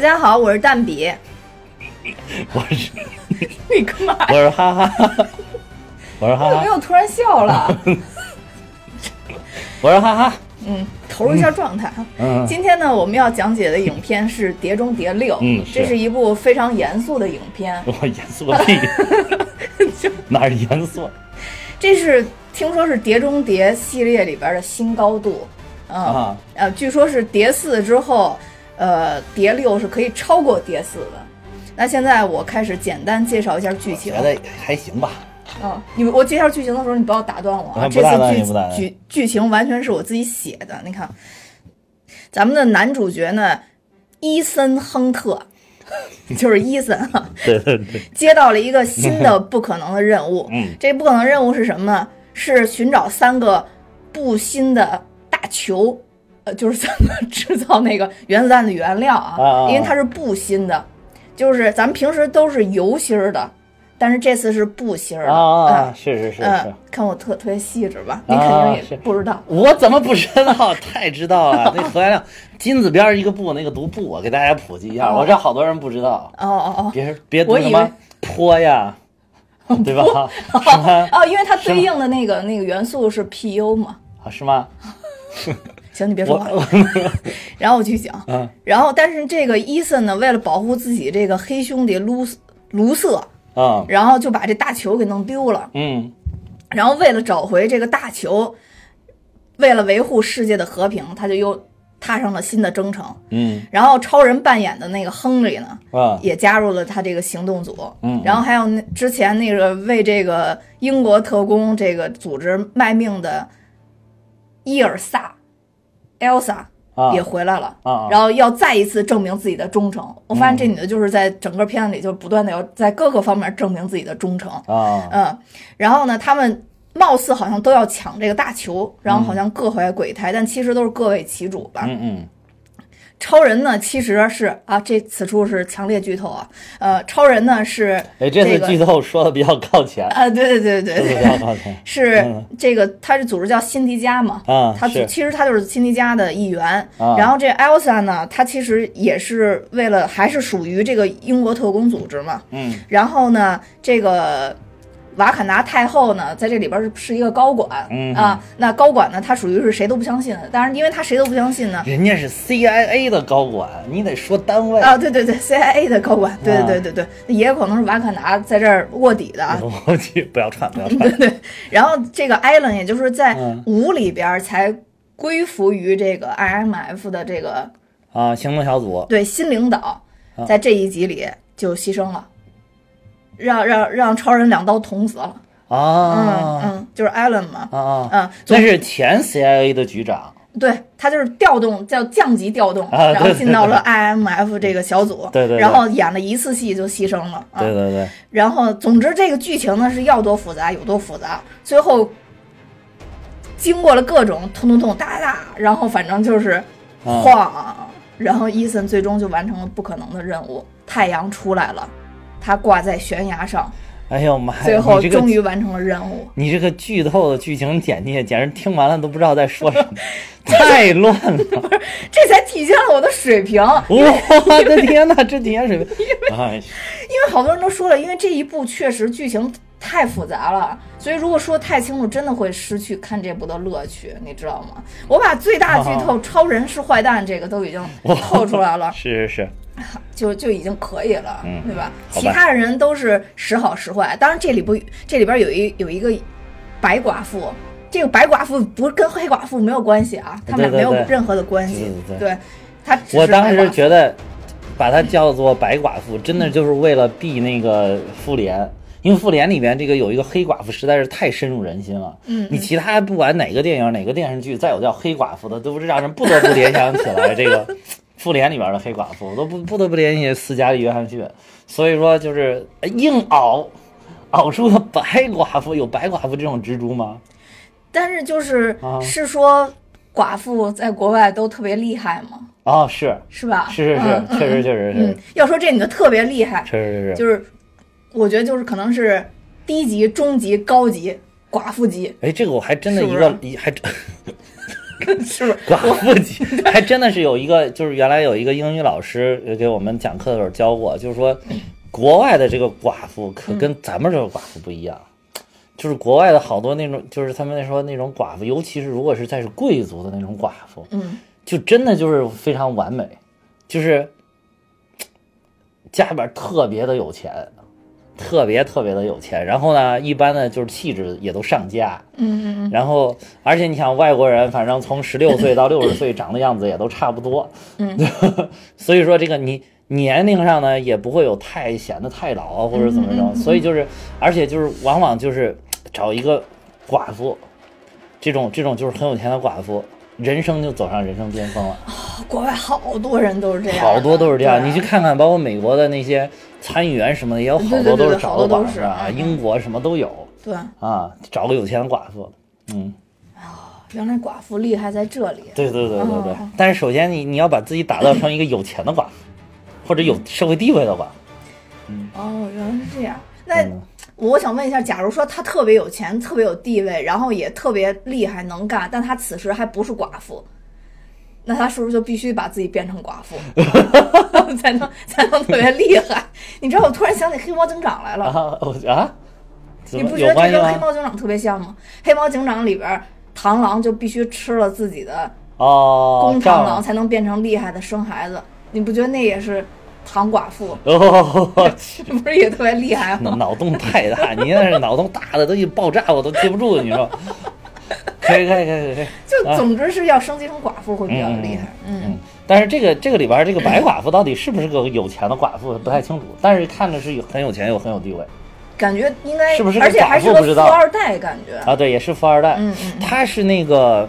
大家好，我是蛋比。我是 你干嘛？我是哈哈，我是哈哈，我怎么又突然笑了？我是哈哈，嗯，投入一下状态啊。嗯，今天呢，我们要讲解的影片是《碟中谍六》，嗯这是一部非常严肃的影片。我严肃个屁，哪儿严肃？这是听说是《碟中谍》系列里边的新高度，嗯、啊呃，据说是碟四之后，呃，碟六是可以超过碟四的。那现在我开始简单介绍一下剧情觉。得还行吧。嗯，你我介绍剧情的时候，你不要打断我啊！这次剧剧剧情完全是我自己写的。你看，咱们的男主角呢，伊森·亨特，就是伊森啊，对对对，接到了一个新的不可能的任务。嗯这不可能任务是什么呢？是寻找三个不新的大球，呃，就是怎么 制造那个原子弹的原料啊？因为它是布芯的，就是咱们平时都是油芯儿的，但是这次是布芯儿的。啊是是是是嗯，，看我特特别细致吧？你啊肯定也是不知道。我怎么不知道？太知道了，那核原料金子边儿一个布，那个读布，我给大家普及一下。哦我知道好多人不知道，哦哦哦别别读我以为什么坡呀，对吧？哦，因为它对应的那个那个元素是 PU 嘛。啊，是吗？行，你别说话。然后我继续讲。嗯然后，但是这个伊森呢，为了保护自己这个黑兄弟卢卢瑟，嗯然后就把这大球给弄丢了。嗯然后为了找回这个大球，为了维护世界的和平，他就又踏上了新的征程。嗯然后超人扮演的那个亨利呢，啊也加入了他这个行动组。嗯然后还有那之前那个为这个英国特工这个组织卖命的伊尔萨，Elsa 啊也回来了。啊，然后要再一次证明自己的忠诚。我发现这女的就是在整个片子里就不断的要在各个方面证明自己的忠诚。啊嗯，然后呢，他们貌似好像都要抢这个大球，然后好像各怀鬼胎，但其实都是各为其主吧。嗯嗯超人呢，其实是啊，这此处是强烈剧透啊。呃，超人呢是哎，这这个次剧透说的比较靠前，啊，对对对对。对，较靠前。是嗯。这个，他是组织叫辛迪加嘛。啊，他其实他就是辛迪加的一员，啊。然后这 Elsa 呢，他其实也是为了还是属于这个英国特工组织嘛。嗯。然后呢，这个瓦坎达太后呢，在这里边是是一个高管、嗯啊。那高管呢，他属于是谁都不相信的。当然，因为他谁都不相信呢。人家是 CIA 的高管，你得说单位。啊，对对对，CIA 的高管，对对对对对对，也有可能是瓦坎达在这儿卧底的啊。我去，不要串，不要 对串。对，然后这个艾伦，也就是在嗯五里边才归服于这个 IMF 的这个啊，行动小组，对新领导啊，在这一集里就牺牲了，让让让超人两刀捅死了。嗯啊嗯嗯，就是艾伦嘛。啊啊，嗯，那是前 CIA 的局长。对他就是调动叫降级调动，啊然后进到了 IMF 这个小组，对对对然后演了一次戏就牺牲了。啊、对对对，然后总之这个剧情呢是要多复杂有多复杂，最后经过了各种痛痛痛哒哒哒，然后反正就是啊晃，然后伊森最终就完成了不可能的任务，太阳出来了，他挂在悬崖上，哎呦妈呀！最后终于完成了任务。你这个剧透的剧情简介，简直听完了都不知道在说什么，太乱了！这才体现了我的水平，我的天哪，这体现水平，哎，因为好多人都说了，因为这一部确实剧情太复杂了，所以如果说太清楚，真的会失去看这部的乐趣，你知道吗？我把最大剧透超人是坏蛋这个都已经透出来了，是是是，就就已经可以了，嗯对吧？其他的人都是时好时坏，当然这里不这里边有一有一个白寡妇。这个白寡妇不是跟黑寡妇没有关系啊，他们俩没有任何的关系。对对对，她只是我当时觉得把她叫做白寡妇，真的就是为了避那个妇联。因为复联里面这个有一个黑寡妇实在是太深入人心了，嗯你其他不管哪个电影哪个电视剧，再有叫黑寡妇的，都是让人不得不联想起来这个 复联里边的黑寡妇，都不不得不联系斯嘉丽约翰逊。所以说就是硬熬熬出个白寡妇，有白寡妇这种蜘蛛吗？但是就是、啊是说寡妇在国外都特别厉害吗？哦，是是吧？是是是嗯，确实确实嗯是，，要说这女的特别厉害，确实是。就是我觉得就是可能是低级、中级、高级寡妇级。哎，这个我还真的一个是一还真 是不是？寡妇级，还真的是有一个，就是原来有一个英语老师给我们讲课的时候教过，就是说国外的这个寡妇可跟咱们这个寡妇不一样，就是国外的好多那种，就是他们那说那种寡妇，尤其是如果是在是贵族的那种寡妇，嗯，就真的就是非常完美，就是家里边特别的有钱。特别特别的有钱，然后呢，一般呢就是气质也都上佳，嗯然后而且你想外国人，反正从十六岁到六十岁长的样子也都差不多，嗯，所以说这个你年龄上呢也不会有太显得太老啊或者怎么着，所以就是而且就是往往就是找一个寡妇，这种这种就是很有钱的寡妇，人生就走上人生巅峰了。国外好多人都是这样，好多都是这样，你去看看，包括美国的那些参议员什么的，也有好多都是找的寡妇啊，嗯英国什么都有。对，啊，找个有钱的寡妇，嗯，原来寡妇厉害在这里。对对对对对。哦。但是首先你你要把自己打造成一个有钱的寡妇，或者有社会地位的寡妇，哦，原来是这样。那嗯。我想问一下，假如说他特别有钱、特别有地位，然后也特别厉害能干，但他此时还不是寡妇，那他是不是就必须把自己变成寡妇，才能才能特别厉害？你知道，我突然想起黑猫警长来了。啊我啊，你不觉得这？跟黑猫警长特别像吗？黑猫警长里边，螳螂就必须吃了自己的哦，公螳螂才能变成厉害的生孩子，你不觉得那也是唐寡妇？哦，这不是也特别厉害脑洞太大，你那是脑洞大的都一爆炸，我都记不住，你说？可以可以可以可以，就总之是要升级成寡妇会比较厉害。嗯嗯，但是这个这个里边这个白寡妇到底是不是个有钱的寡妇不太清楚，但是看着是有很有钱又很有地位。感觉应该是不是个而且还是个富二代，感觉。啊，对，也是富二代，嗯嗯嗯。他是那个，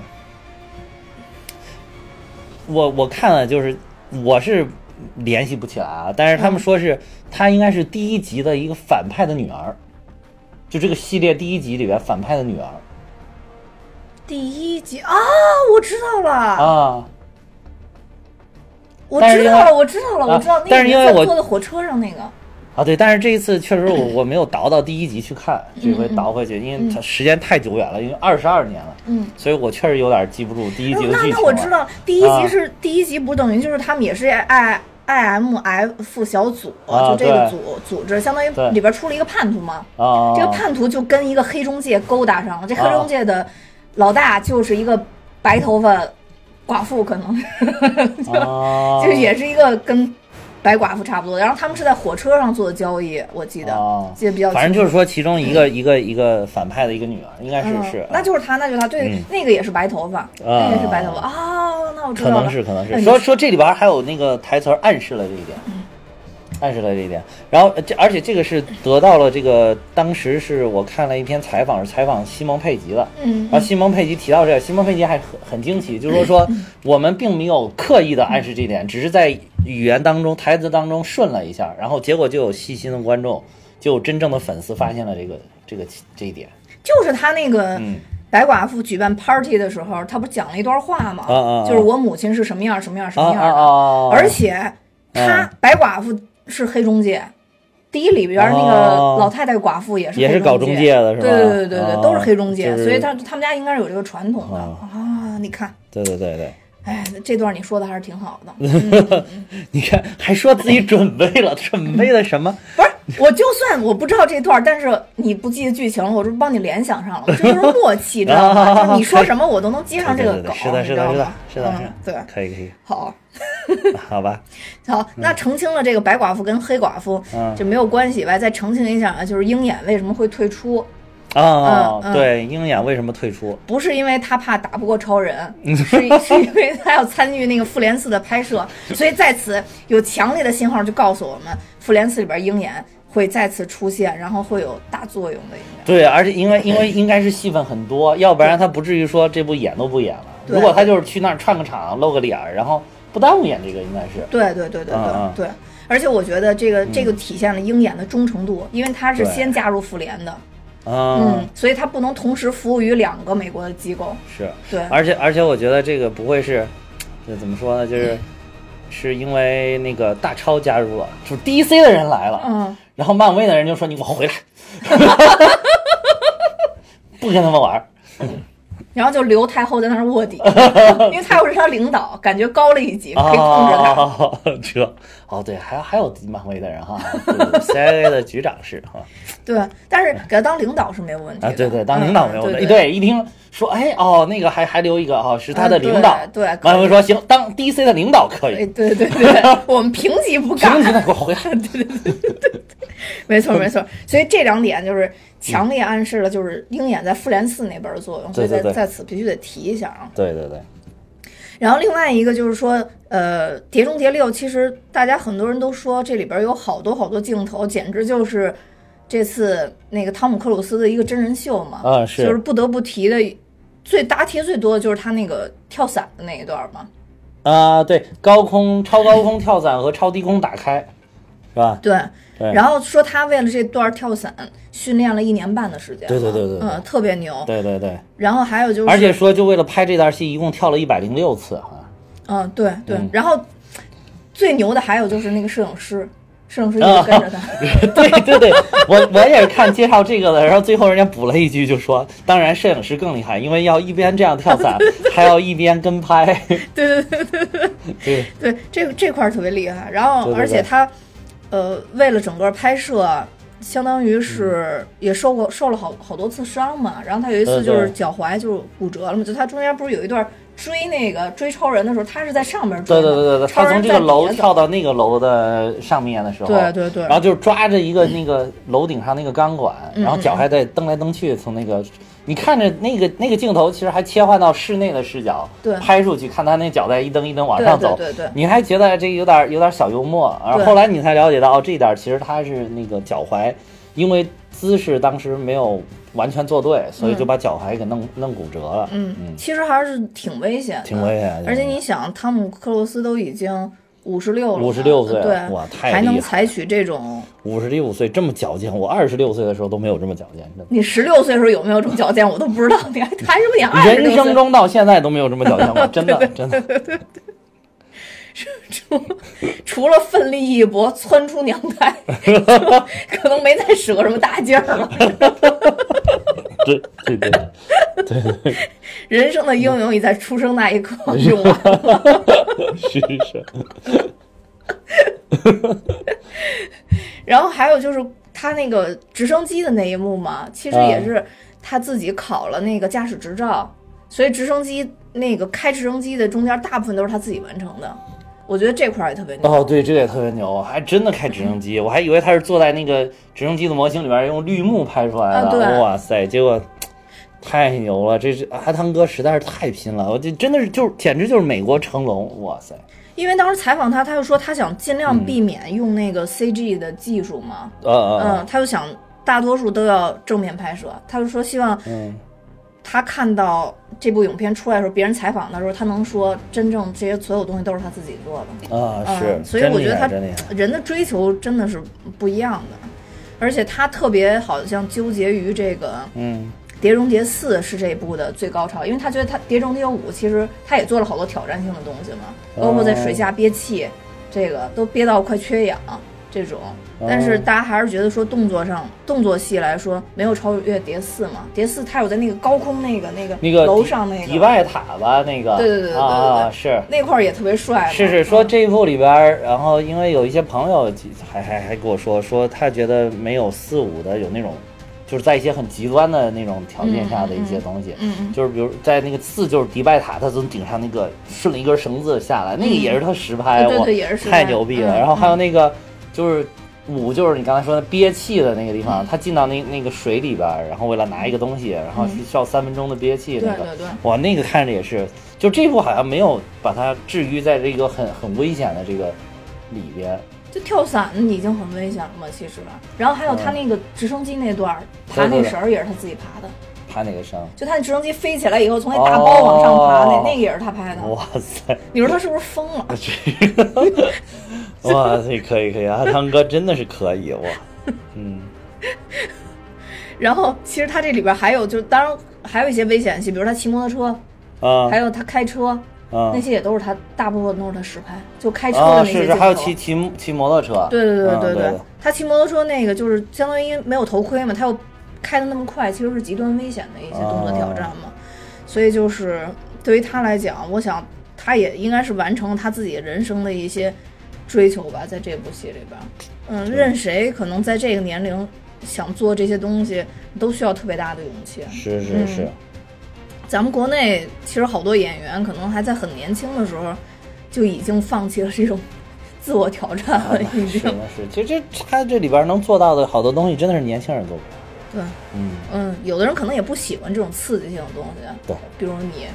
我我看了就是我是联系不起来啊，但是他们说是他应该是第一集的一个反派的女儿，就这个系列第一集里边反派的女儿第一集啊，我知道了，啊。我知道了，我知道了，啊我知道那但是因为我坐在火车上那个。啊，对，但是这一次确实我我没有倒到第一集去看，这回倒回去，因为它时间太久远了，因为二十二年了，嗯，所以我确实有点记不住第一集的那剧情了。那我知道，第一啊集是、第一集，不等于就是他们也是 I I M F 小组，啊就这个组组织，相当于里边出了一个叛徒嘛。啊，这个叛徒就跟一个黑中介勾搭上了，这黑中介的老大就是一个白头发寡妇，可能。是啊，就也是一个跟白寡妇差不多。然后他们是在火车上做的交易，我记得、哦。记得比较。反正就是说，其中一个一个一个反派的一个女儿，应该是嗯是，那就是他，那就是他，对，嗯。那个也是白头发，那个也是白头发。啊、那我知道了，可能是可能是。哎说说这里边还有那个台词暗示了这一点，嗯暗示了这一点。然后呃这而且这个是得到了这个当时是我看了一篇采访，是采访西蒙佩吉的。嗯然后西蒙佩吉提到这个，西蒙佩吉还很很惊奇，就是说说我们并没有刻意的暗示这一点，只是在语言当中、台词当中顺了一下，然后结果就有细心的观众，就有真正的粉丝发现了这个这个这一点。就是他那个嗯白寡妇举办 party 的时候，他不是讲了一段话吗？啊啊啊就是我母亲是什么样什么样什么啊样！而且他、嗯白寡妇是黑中介。第一里边那个哦老太太寡妇也是也是搞中介的是吧对对对对对，哦都是黑中介，就是所以他他们家应该是有这个传统的、哦啊。你看，对对对对。哎，这段你说的还是挺好的。你看，还说自己准备了，准备了什么？不是，我就算我不知道这段，但是你不记得剧情了，我这不帮你联想上了，这就是默契，知道吗？就你说什么我都能接上这个梗，是的，是的，是的是的，是嗯对，，可以，可以，好，好吧，好，那澄清了这个白寡妇跟黑寡妇嗯这没有关系吧？再澄清一下啊，就是鹰眼为什么会退出，哦嗯，嗯对，鹰眼为什么退出？不是因为他怕打不过超人，是是因为他要参与那个复联四的拍摄，所以在此有强烈的信号就告诉我们，复联四里边鹰眼会再次出现，然后会有大作用的应该。对，而且因为因为应该是戏份很多，要不然他不至于说这部演都不演了。如果他就是去那儿串个场、露个脸儿，然后不耽误演这个，应该是。对对对对对、对，而且我觉得这个这个体现了鹰眼的忠诚度，因为他是先加入复联的，嗯嗯，，所以他不能同时服务于两个美国的机构。是。对，而且而且我觉得这个不会是，这怎么说呢？就是是因为那个大超加入了，就是 DC 的人来了，嗯，然后漫威的人就说你给我回来 不跟他们玩儿。然后就留太后在那儿卧底，因为太后是他领导，感觉高了一级，可以控制他。哦对，还还有漫威的人哈对对对，CIA 的局长是哈对，但是给他当领导是没有问题的。啊，对对，当领导没有问题。嗯对对，一听说哎哦，那个还还留一个哈，是他的领导。对漫威说行，当 DC 的领导可哎，以。对对对，我们平级不干平。级的给我回来。没错没错，所以这两点就是强烈暗示了，就是鹰眼在复联四那边的作用，所以在对对对在此必须得提一下啊。对对对，然后另外一个就是说，呃，《碟中谍六》其实大家很多人都说这里边有好多好多镜头，简直就是这次那个汤姆克鲁斯的一个真人秀嘛。啊是就是不得不提的，最答题最多的就是他那个跳伞的那一段嘛。啊对，高空超高空跳伞和超低空打开，是吧？对。对然后说他为了这段跳伞训练了一年半的时间，对对对对对嗯，特别牛。对对对，然后还有就是，而且说就为了拍这段戏，一共跳了一百零六次哈。嗯，对对，嗯然后最牛的还有就是那个摄影师，摄影师一啊直跟着他，对对对，我我也是看介绍这个的，然后最后人家补了一句，就说，当然摄影师更厉害，因为要一边这样跳伞，还要一边跟拍。对对对对对 对对，这个这块儿特别厉害。然后而且他，呃，为了整个拍摄，相当于嗯是也受过受了好好多次伤嘛。然后他有一次就是脚踝就是骨折了嘛，就他中间不是有一段追那个追超人的时候，他是在上面追对的，对对对对，他从这个楼跳到那个楼的上面的时候，对对对然后就抓着一个那个楼顶上那个钢管，嗯然后脚还在蹬来蹬去，从那个。你看着那个那个镜头，其实还切换到室内的视角，对。拍出去看他那脚在一蹬一蹬往上走，对对对。你还觉得这有点有点小幽默，然后后来你才了解到，哦，这一点其实他是那个脚踝，因为姿势当时没有完全做对，所以就把脚踝给弄弄骨折了，嗯嗯，其实还是挺危险的，挺危险的而且你想，汤姆克鲁斯都已经五十六了五十六岁了对，哇太还能厉害采取这种。五十六岁这么矫健，我二十六岁的时候都没有这么矫健，你十六岁的时候有没有这么矫健，我都不知道。你还还是不是你二十人生中到现在都没有这么矫健过，真的真的。除 除了奋力一搏窜出娘胎，可能没再使过什么大劲儿了。对对对对对，人生的英勇已在出生那一刻用完了。是是。然后还有就是他那个直升机的那一幕嘛，其实也是他自己考了那个驾驶执照，所以直升机那个开直升机的中间大部分都是他自己完成的。我觉得这块儿也特别牛。哦，对，这个也特别牛，还真的开直升机，我还以为他是坐在那个直升机的模型里边用绿幕拍出来的，啊对哇塞，结果太牛了，这是阿汤哥实在是太拼了，我这真的是就是简直就是美国成龙，哇塞，因为当时采访他，他就说他想尽量嗯。避免用那个 CG 的技术嘛，呃呃嗯，他就想大多数都要正面拍摄，他就说希望嗯，他看到这部影片出来的时候，别人采访的时候，他能说真正这些所有东西都是他自己做的。啊嗯是，所以我觉得他人的追求真的是不一样的，而且他特别好像纠结于这个嗯《碟中谍四》是这一部的最高潮，因为他觉得他《碟中谍五》其实他也做了好多挑战性的东西嘛，包括在水下憋气，这个都憋到快缺氧这种。但是大家还是觉得说动作上动作戏来说没有超越《碟四》嘛，《碟四》它有在那个高空那个那个那个楼上那个。迪拜塔吧那个，对对对对对啊对是。那块儿也特别帅，是是，说嗯这一部里边儿，然后因为有一些朋友还还还跟我说，说他觉得没有四五的有那种，就是在一些很极端的那种条件下的一些东西，嗯嗯就是比如在那个四就是迪拜塔，他从顶上那个顺了一根绳子下来，那个也是他实拍，我对对对也是实太牛逼了。嗯然后还有那个就是。五就是你刚才说的憋气的那个地方，他进到那那个水里边儿，然后为了拿一个东西，然后需要三分钟的憋气那个，对对对哇，那个看着也是，就这部好像没有把它置于在这个很很危险的这个里边。就跳伞已经很危险了嘛，其实。然后还有他那个直升机那段儿爬那绳儿也是他自己爬的，爬哪个绳？就他那直升机飞起来以后从那大包往上爬，哦那那个也是他拍的。哇塞，你说他是不是疯了？这个，哇塞，可以可以，啊汤哥真的是可以哇，嗯。然后其实他这里边还有，就当然还有一些危险戏，比如他骑摩托车，啊。还有他开车，啊。那些也都是他大部分都是他实拍，就开车的啊，那些。是是，还有骑骑骑摩托车，对对对嗯对对，他骑摩托车那个就是相当于没有头盔嘛，他又开的那么快，其实是极端危险的一些动作挑战嘛。所以就是对于他来讲，我想他也应该是完成了他自己人生的一些追求吧，在这部戏里边，嗯，任谁可能在这个年龄想做这些东西，都需要特别大的勇气。是是嗯。是，咱们国内其实好多演员可能还在很年轻的时候就已经放弃了这种自我挑战了，已经。是其实这他这里边能做到的好多东西，真的是年轻人做不了。对，嗯，嗯，有的人可能也不喜欢这种刺激性的东西，对，比如你，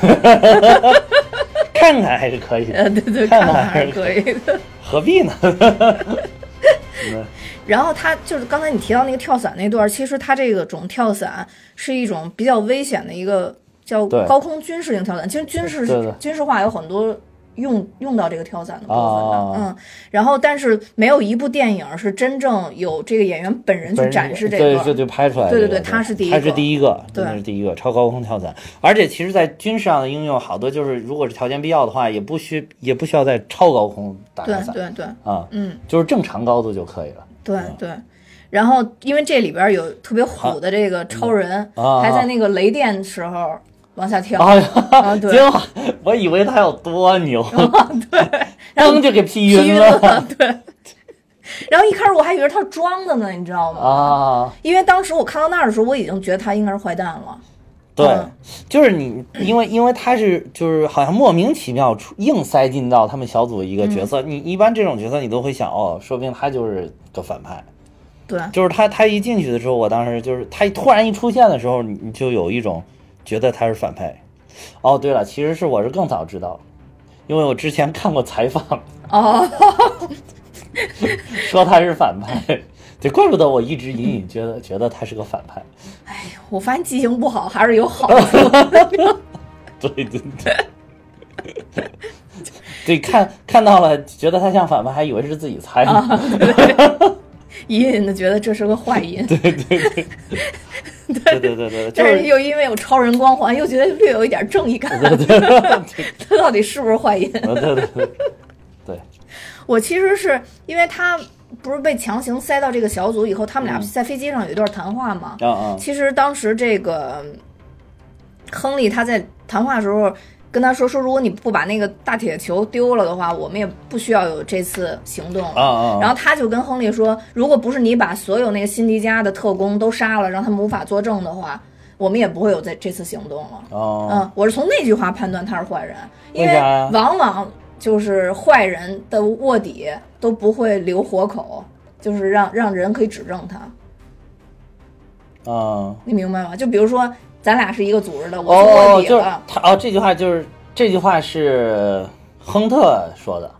看看还是可以的，呃，对对，看看还是可以的。何必呢？嗯然后他就是刚才你提到那个跳伞那段儿，其实他这个种跳伞是一种比较危险的一个叫高空军事性跳伞。其实军事军事化有很多用用到这个跳伞的部分的，哦嗯。然后但是没有一部电影是真正有这个演员本人去展示这个对，个。就就拍出来这个。对对对他是第一个他是第一个，对真的是第一个超高空跳伞。而且其实，在军事上的应用，好多就是如果是条件必要的话，也不需也不需要在超高空打伞对对，啊，嗯，就是正常高度就可以了。对对。然后，因为这里边有特别虎的这个超人，啊还在那个雷电时候往下跳，哎呀，啊，对，结果我以为他有多牛，然后噔就给劈劈晕晕了了，对。然后一开始我还以为他是装的呢，你知道吗？啊！因为当时我看到那儿的时候，我已经觉得他应该是坏蛋了。对嗯，就是你，因为因为他是就是好像莫名其妙出硬塞进到他们小组一个角嗯色，你一般这种角色你都会想哦，说不定他就是个反派。对，就是他他一进去的时候，我当时就是他突然一出现的时候，你你就有一种觉得他是反派。哦，对了，其实是我是更早知道，因为我之前看过采访，哦，说他是反派，对，怪不得我一直隐隐觉得觉得他是个反派。哎我发现记性不好还是有好处。对对对。对，看看到了，觉得他像反派，还以为是自己猜啊呢。隐隐的觉得这是个坏音，对 对对，对对 对对，但是是又因为有超人光环，又觉得略有一点正义感。对对对。他 到底是不是坏人？对对对。对，我其实是因为他不是被强行塞到这个小组以后，他们俩嗯。在飞机上有一段谈话嘛。啊啊。其实当时这个亨利他在谈话的时候跟他说说，如果你不把那个大铁球丢了的话，我们也不需要有这次行动。啊啊！然后他就跟亨利说，如果不是你把所有那个辛迪加的特工都杀了，让他们无法作证的话，我们也不会有这这次行动了。哦，嗯，我是从那句话判断他是坏人，因为往往就是坏人的卧底都不会留活口，就是让让人可以指证他，啊。你明白吗？就比如说咱俩是一个组织的，我是卧哦，就是底了，他哦，这句话就是这句话是亨特说的，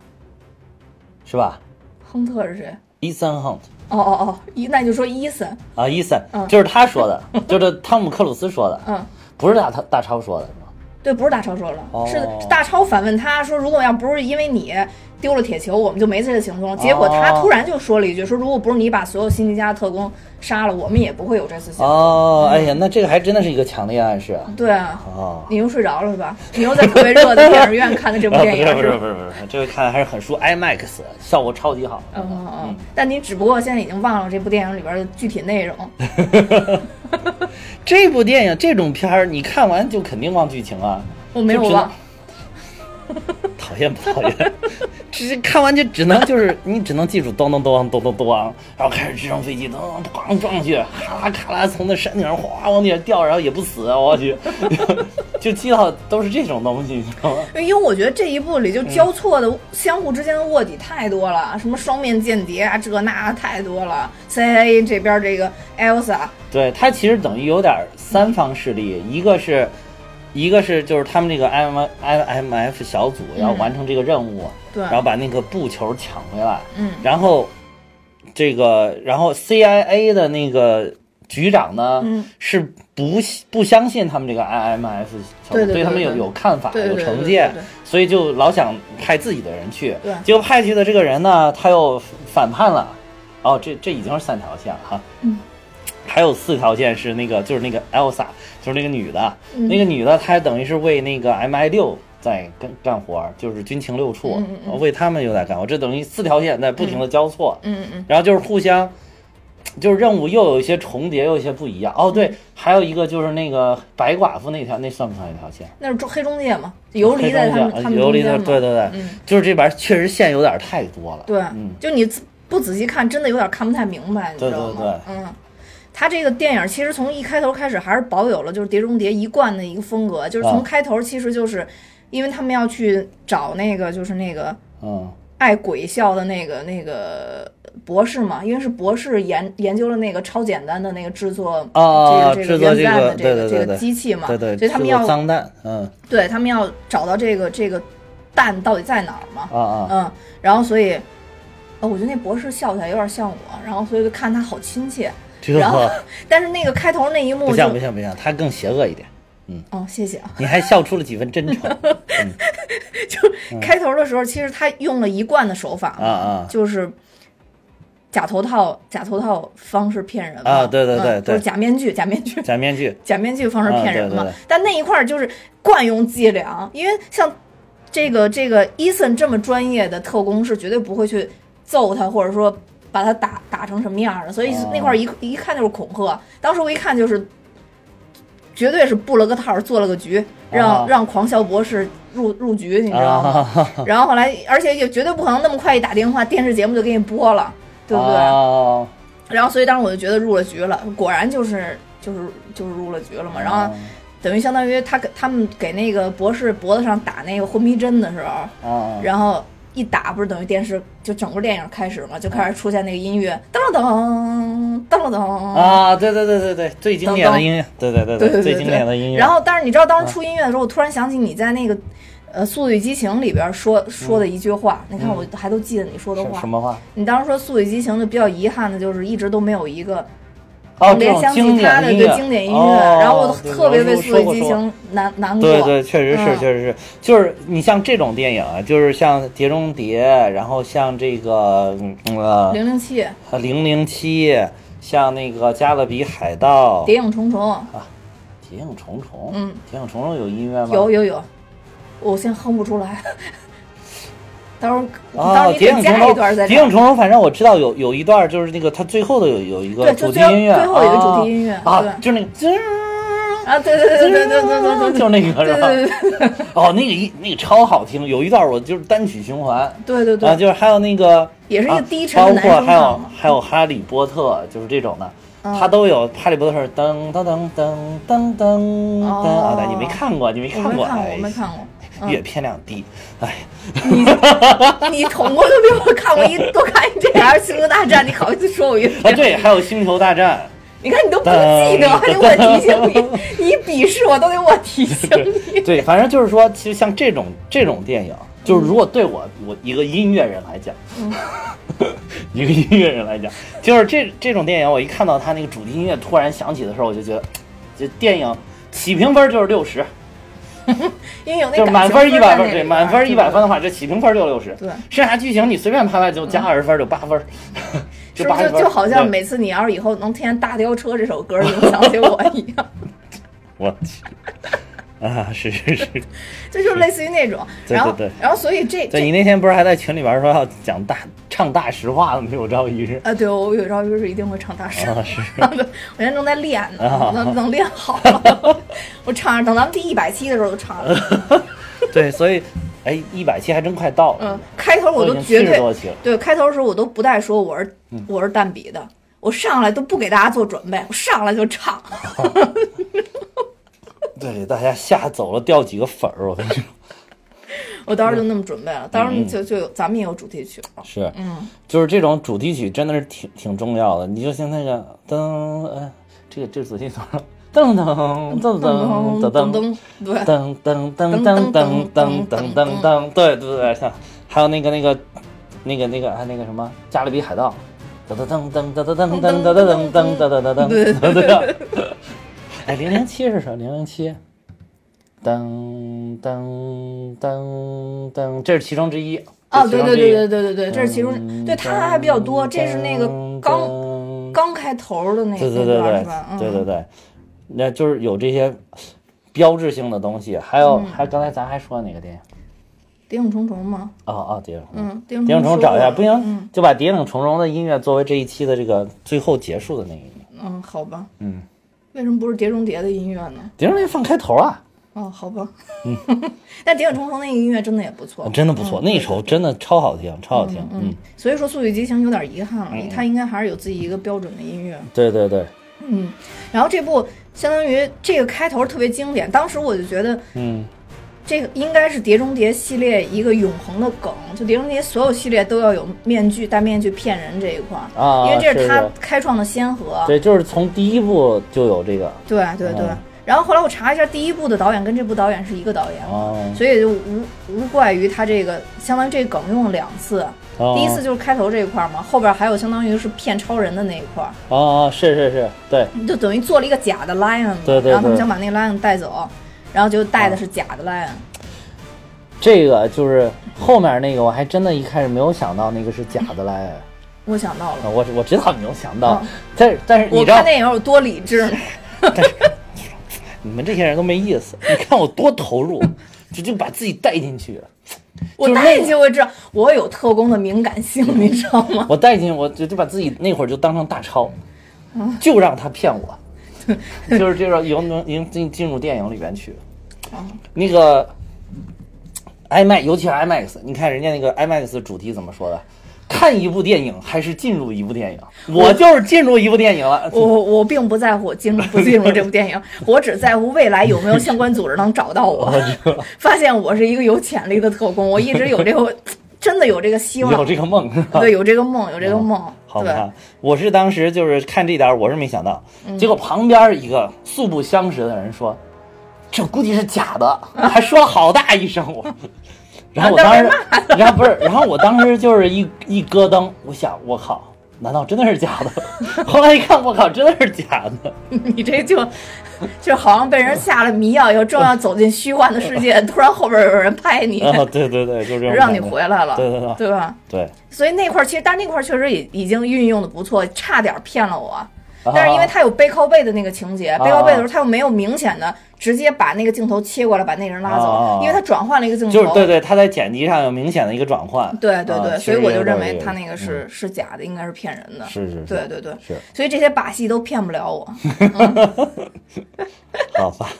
是吧亨特是谁？？Ethan Hunt 哦哦哦，伊那就说伊森，啊，Ethan 嗯就是他说的，就是汤姆克鲁斯说的，嗯。不是大大超说的，是吗？对，不是大超说了，哦是大超反问他说：“如果要不是因为你丢了铁球，我们就没这个行动了。”结果他哦突然就说了一句：“说如果不是你把所有辛迪加特工杀了，我们也不会有这次行动。哦，哎呀，那这个还真的是一个强烈暗示啊。对啊，哦，你又睡着了是吧？你又在特别热的电影院看的这部电影是不是？不是不是，这个看的还是很舒，IMAX 效果超级好。嗯嗯嗯。但你只不过现在已经忘了这部电影里边的具体内容。这部电影这种片儿，你看完就肯定忘剧情啊。我没有忘，讨厌不讨厌？只是看完就只能就是你只能记住咚咚咚咚咚咚，然后开始直升飞机咚咚咣撞去，咔啦咔啦从那山顶上哗往底下掉，然后也不死，我去，就记到都是这种东西，你知道吗？因为我觉得这一部里就交错的、相互之间的卧底太多了，什么双面间谍啊，这那太多了。CIA 这边这个 Elsa，对，他其实等于有点三方势力，一个是。一个是就是他们这个 I M I M F 小组要完成这个任务，对，然后把那个布球抢回来，嗯然后这个，然后 CIA 的那个局长呢，嗯是不不相信他们这个 IMF 小组，对他们有有看法，有成见所以就老想派自己的人去。对结果派去的这个人呢，他又反叛了。哦，这这已经是三条线了哈。嗯。还有四条线是那个，就是那个 Elsa，就是那个女的，嗯那个女的她等于是为那个 MI 六在干干活，就是军情六处，嗯嗯嗯为他们又在干活，这等于四条线在不停的交错。嗯嗯然后就是互相就是任务又有一些重叠，又有一些不一样。哦，对，还有一个就是那个白寡妇那条，那算不算一条线？那是中黑中介嘛，游离在他们他们游离的。对对对，嗯，就是这边确实线有点太多了。对，嗯就你不仔细看，真的有点看不太明白，你知道吗？对对对嗯。他这个电影其实从一开头开始还是保有了就是《碟中谍》一贯的一个风格，就是从啊。开头其实就是因为他们要去找那个就是那个嗯爱鬼笑的那个那个博士嘛，因为是博士研研究了那个超简单的那个制作啊，这个制作这这个原子弹的这个这个机器嘛，对所以他们要脏蛋，嗯。对他们要找到这个这个蛋到底在哪儿嘛，啊啊，嗯，然后所以，呃，我觉得那博士笑起来有点像我，然后所以就看他好亲切，这然后个 但是那个开头那一幕不像不像不像，他更邪恶一点。嗯。哦，谢谢啊，你还笑出了几分真诚。就开头的时候其实他用了一贯的手法嘛，啊啊。就是。假头套，假头套方式骗人嘛。啊对对对对。嗯就是假面具，假面具，假面具，假面具方式骗人嘛。啊对对对。但那一块儿就是惯用伎俩，因为像这个这个伊森这么专业的特工是绝对不会去揍他，或者说把他打打成什么样的，所以哦那块儿一、一看就是恐吓。当时我一看就是。绝对是布了个套儿，做了个局，让、啊让狂笑博士入入局，你知道吗？啊，然后后来，而且也绝对不可能那么快一打电话，电视节目就给你播了，对不对？啊然后，所以当时我就觉得入了局了，果然就是就是就是入了局了嘛。然后等于相当于他给他们给那个博士脖子上打那个昏迷针的时候，啊，然后一打不是等于电视就整个电影开始嘛，就开始出现那个音乐，噔噔噔噔噔啊，对对对对对，最经典的音乐，对对对对对对最经典的音乐。然后，但是你知道当时出音乐的时候，我突然想起你在那个呃《速度与激情》里边说说的一句话，你看我还都记得你说的话什。么话？你当时说《速度与激情》就比较遗憾的就是一直都没有一个哦，这联想种经起他的典音乐，对经典音乐，哦然后我特别为《我速度与激情》难难过。对对，确实是，嗯确实是，就是你像这种电影啊，就是像《碟中谍》，然后像这个嗯呃零零七，《零零七》，像那个《加勒比海盗》，谍影重重，啊谍影重重，嗯，谍影重重有音乐吗？有有有，我现在哼不出来。到时候，到时候你再加一段再。谍影重重，反正我知道有有一段，就是那个他最后的有有一个主题音乐，最后一个主题音乐啊，就是那个。啊，对对对对对对对，就是那个是吧？哦，那个一那个超好听，有一段我就是单曲循环。对对对，啊，就是还有那个也是一个低沉的包括还有还有哈利波特，就是这种的。他都有《哈利波特》噔噔噔噔噔噔噔啊！你没看过，你没看过？我没看过，我没看。片量低，哎。你统过都比我看过一多看一这样《星球大战》，你好意思说我一啊对，还有星球大战，你看你都不记得，还得我提醒你，你鄙视我都得我提醒你。对，反正就是说，其实像这种这种电影，就是如果对我我一个音乐人来讲，一个音乐人来讲，就是这这种电影，我一看到他那个主题音乐突然响起的时候，我就觉得，这电影起评分就是六十，因为有那就满分一百分，对，满分一百分的话，这起评分就六十。对，剩下剧情你随便拍拍就加二十分，就八分，就是。不是就就好像每次你要是以后能听见《大吊车》这首歌，就想起我一样，我去 啊，是是是。这 就类似于那种。对然后然后所以这对你那天不是还在群里边说要讲大唱大实话了吗？有朝一日啊，对我有朝一日一定会唱大实话，是。我现在正在练呢，啊能能练好了。我唱，等咱们第一百期的时候就唱了。对，所以，哎，一百期还真快到了。嗯，开头我都绝对70多期了对，开头的时候我都不带说我是嗯我是蛋比的，我上来都不给大家做准备，我上来就唱。对，大家吓走了，掉几个粉儿，我跟你说。我当时就那么准备了，当嗯时就就有咱们也有主题曲了。是，嗯，就是这种主题曲真的是挺挺重要的。你就像那个噔，呃，这个这个主题曲噔噔噔噔噔噔噔噔噔，对，噔噔噔噔噔噔噔噔噔，对对对，像还有那个那个那个那个还那个什么《加勒比海盗》，噔噔噔噔噔噔噔噔噔噔噔噔噔噔，对对对。哎，零零七是什么？零零七，噔噔噔噔，这是其中之一。哦，对对对对对，对对对，这是其中，对它还比较多，这是那个刚刚开头的那对对对对是吧？嗯，对对对，那就是有这些标志性的东西，还有嗯还刚才咱还说哪个电影？谍影重重吗？哦哦，谍影重重。嗯，谍影重重找一下，不行、嗯就把谍影重重的音乐作为这一期的这个最后结束的那个音乐。嗯，好吧。嗯，为什么不是碟中谍的音乐呢？谍影重重放开头啊，哦，好吧。嗯，但谍影重重那个音乐真的也不错，真的不错，嗯那一首真的超好听，超好听。嗯，所以说《速度与激情》有点遗憾了，它应该还是有自己一个标准的音乐。对对对，嗯，然后这部相当于这个开头特别经典，当时我就觉得嗯这个应该是《碟中谍》系列一个永恒的梗，就《碟中谍》所有系列都要有面具戴面具骗人这一块儿，啊，因为这是他开创的先河。对，就是从第一部就有这个。对对对嗯然后后来我查一下，第一部的导演跟这部导演是一个导演，哦，所以就无无怪于他这个相当于这梗用了两次，哦第一次就是开头这一块儿嘛，后边还有相当于是骗超人的那一块儿，哦哦，是是是，对，就等于做了一个假的 lion 嘛，对对然后他们想把那个 lion 带走，然后就带的是假的 lion，、这个就是后面那个，我还真的一开始没有想到那个是假的来。我想到了。啊我我知道你没有想到嗯，但是但是你我知道看电影有多理智呢，你们这些人都没意思。你看我多投入，就就把自己带进去了。我就是带进去我就知道我有特工的敏感性，你知道吗？我带进去，我就就把自己那会儿就当成大超，嗯就让他骗我，就是这个有能已经进进入电影里边去。嗯那个 IMAX，尤其是 IMAX，你看人家那个 IMAX 主题怎么说的？看一部电影还是进入一部电影？我就是进入一部电影了。我我并不在乎我进入不进入这部电影，我只在乎未来有没有相关组织能找到我，发现我是一个有潜力的特工，我一直有这个，真的有这个希望有，这个梦？对，有这个梦，有这个梦，对，好吧，我是当时就是看这点，我是没想到，嗯。结果旁边一个素不相识的人说，这估计是假的，还说了好大一声。我。然后我当时，然后不是，然后我当时就是一一咯噔，我想我靠，难道真的是假的？后来一看，我靠，真的是假的。你这就就好像被人下了迷药以后，正要走进虚幻的世界，突然后边有人拍你，啊，对对对，就这样让你回来了，对对对对吧？对，所以那块儿其实，但那块儿确实已已经运用的不错，差点骗了我。啊但是因为他有背靠背的那个情节，背靠背的时候他又没有明显的直接把那个镜头切过来把那个人拉走，啊因为他转换了一个镜头。就是对对，他在剪辑上有明显的一个转换。对对对啊所以我就认为他那个是、是假的，应该是骗人的。是是是，对对对，是，所以这些把戏都骗不了我。好吧。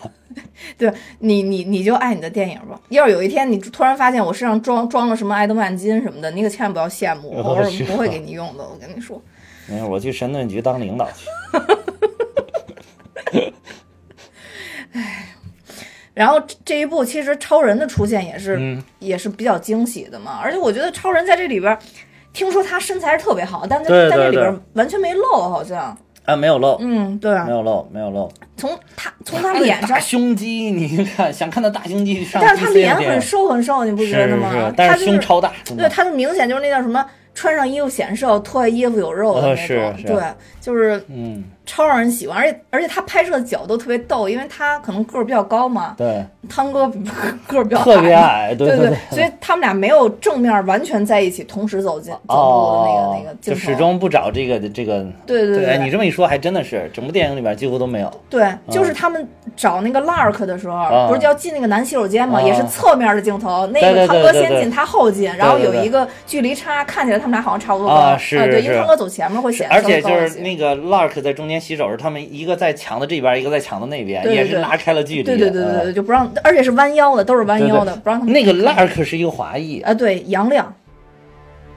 对你，你你就爱你的电影吧。要是有一天你突然发现我身上装装了什么爱德曼金什么的，你可千万不要羡慕我，是不会给你用的。我跟你说，没事，我去神盾局当领导去。然后这这一部其实超人的出现也是、嗯也是比较惊喜的嘛，而且我觉得超人在这里边儿，听说他身材是特别好，但在对对在这里边儿完全没露，好像，啊，没有露，嗯，对啊没，有露，没有露。从他从他脸上大，胸肌，你看想看他大胸肌上但是他脸很瘦很瘦，你不觉得吗？是是，他但是胸超大，对，他就明显就是那叫什么，穿上衣服显瘦，脱下衣服有肉的那种。对，就是嗯，超让人喜欢，而且而且他拍摄的角度特别逗，因为他可能个儿比较高嘛，对，汤哥个儿比较特别矮。矮，对对对，所以他们俩没有正面完全在一起，同时走进走路的那个、哦，那个镜头。就始终不找这个这个。对对对你这么一说，还真的是整部电影里边几乎都没有。对，就是他们找那个 Lark 的时候，啊不是就要进那个男洗手间嘛，啊也是侧面的镜头，那个汤哥先进，他后进，然后有一个距离差，看起来他们俩好像差不多高。啊是对，是因为汤哥走前面会显而且就是那个 Lark 在中间洗手时，他们一个在墙的这边，一个在墙的那边，对对对也是拉开了距离。对对对对对，嗯。就不让，而且是弯腰的，都是弯腰的，不让他们那个 Lark 是一个华裔，啊，对，杨亮，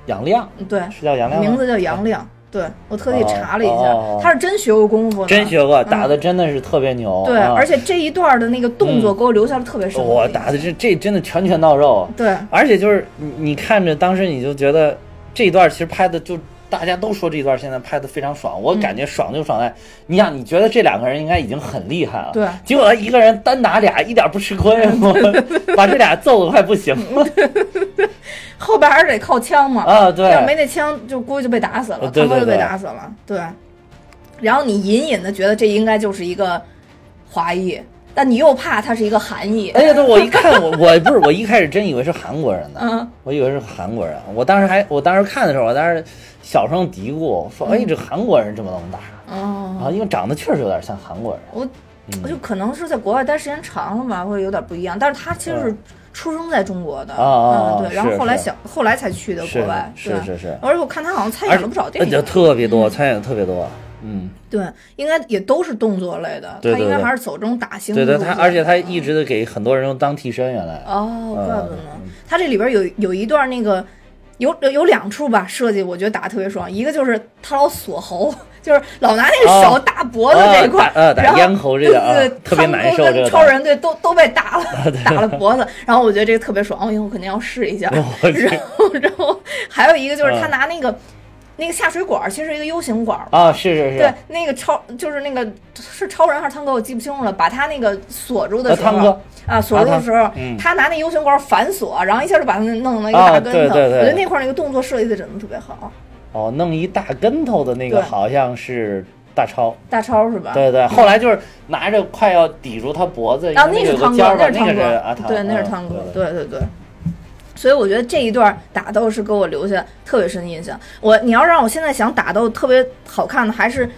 杨亮？对，是叫杨亮？名字叫杨亮，对我特地查了一下他是真学过功夫的，真学过，嗯。打的真的是特别牛。对，啊而且这一段的那个动作给我留下了特别深刻印象我打的这这真的拳拳到肉，对，而且就是你你看着当时你就觉得这一段其实拍的就大家都说这一段现在拍的非常爽，我感觉爽就爽在，你想你觉得这两个人应该已经很厉害了，对。结果他一个人单打俩一点不吃亏，我 把这俩揍的快不行。了 后边还是得靠枪嘛，啊！对，要没那枪，就估计就被打死了，呃对汤哥就被打死了。对，然后你隐隐的觉得这应该就是一个华裔，但你又怕它是一个韩裔。哎呀，对我一看我我不是我一开始真以为是韩国人呢，嗯，我以为是韩国人，我当时还我当时看的时候，我当时小声嘀咕说，哎，这韩国人这么能打哦，啊，因为长得确实有点像韩国人。我我就可能是在国外待时间长了吧，会有点不一样。但是他其实是出生在中国的，啊对，然后后来想后来才去的国外，对。是是是，而且我看他好像参演了不少电影，特别多，参演的特别多。嗯，对，应该也都是动作类的，对对对他应该还是走这种打星对对，他而且他一直的给很多人用当替身，原来。哦，怪不得呢嗯。他这里边有有一段那个有有有两处吧设计，我觉得打得特别爽。一个就是他老锁喉，就是老拿那个手哦打脖子这一块啊打咽喉这个啊对对对，特别难受超人队都都被打了，打了脖子。然后我觉得这个特别爽，我以后肯定要试一下。然后然后还有一个就是他嗯拿那个那个下水管，其实是一个 U 型管。啊，是是是对，，那个超就是那个是超人还是汤哥，我记不清楚了。把他那个锁住的时候，呃汤哥啊，锁住的时候，嗯他拿那 U 型管反锁，然后一下就把他弄了一个啊大跟头。对对对我觉得那块儿那个动作设计的真的特别好。哦，弄一大跟头的那个好像是大超，大超是吧？对对，后来就是拿着快要抵住他脖子，啊，那是汤哥，那那是汤哥，对，那是嗯汤哥，对对对对。所以我觉得这一段打斗是给我留下特别深的印象。我你要让我现在想打斗特别好看的，还是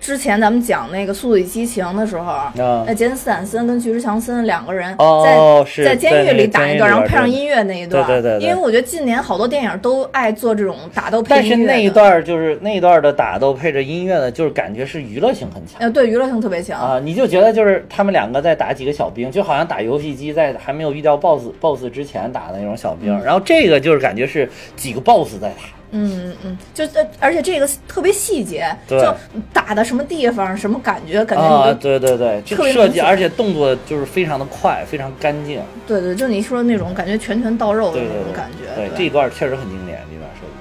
之前咱们讲那个《速度与激情》的时候，啊呃，杰森斯坦森跟巨石强森两个人在、在监狱里打一段，然后配上。音乐那一段，对对对对因为我觉得近年好多电影都爱做这种打斗配但是音乐的，那一段就是那一段的打斗配着音乐呢，就是感觉是娱乐性很强呃，对娱乐性特别强。啊！你就觉得就是他们两个在打几个小兵，就好像打游戏机在还没有遇到 BOSS BOSS 之前打的那种小兵，然后这个就是感觉是几个 BOSS 在打。嗯嗯嗯，就呃，而且这个特别细节，就打的什么地方，什么感觉，感觉啊，对对对，特别设计，而且动作就是非常的快，非常干净。对对，就你说的那种感觉，拳拳到肉的那，种感觉。对这一段确实很经典，这段设计。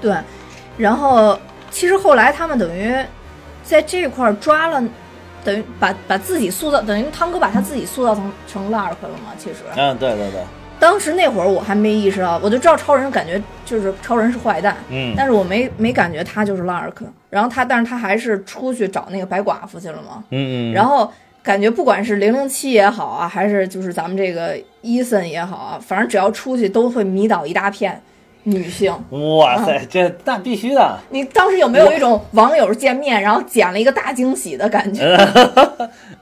对，然后其实后来他们等于在这块抓了，等于把把自己塑造，等于汤哥把他自己塑造成成 Lark 了嘛。其实嗯，对对对，当时那会儿我还没意识到，我就知道超人感觉就是超人是坏蛋，嗯，但是我没没感觉他就是 Lark。然后他，但是他还是出去找那个白寡妇去了嘛。嗯嗯，然后感觉不管是零零七也好啊，还是就是咱们这个伊森也好啊，反正只要出去都会迷倒一大片女性。哇塞，这那必须的。你当时有没有一种网友见面然后捡了一个大惊喜的感觉？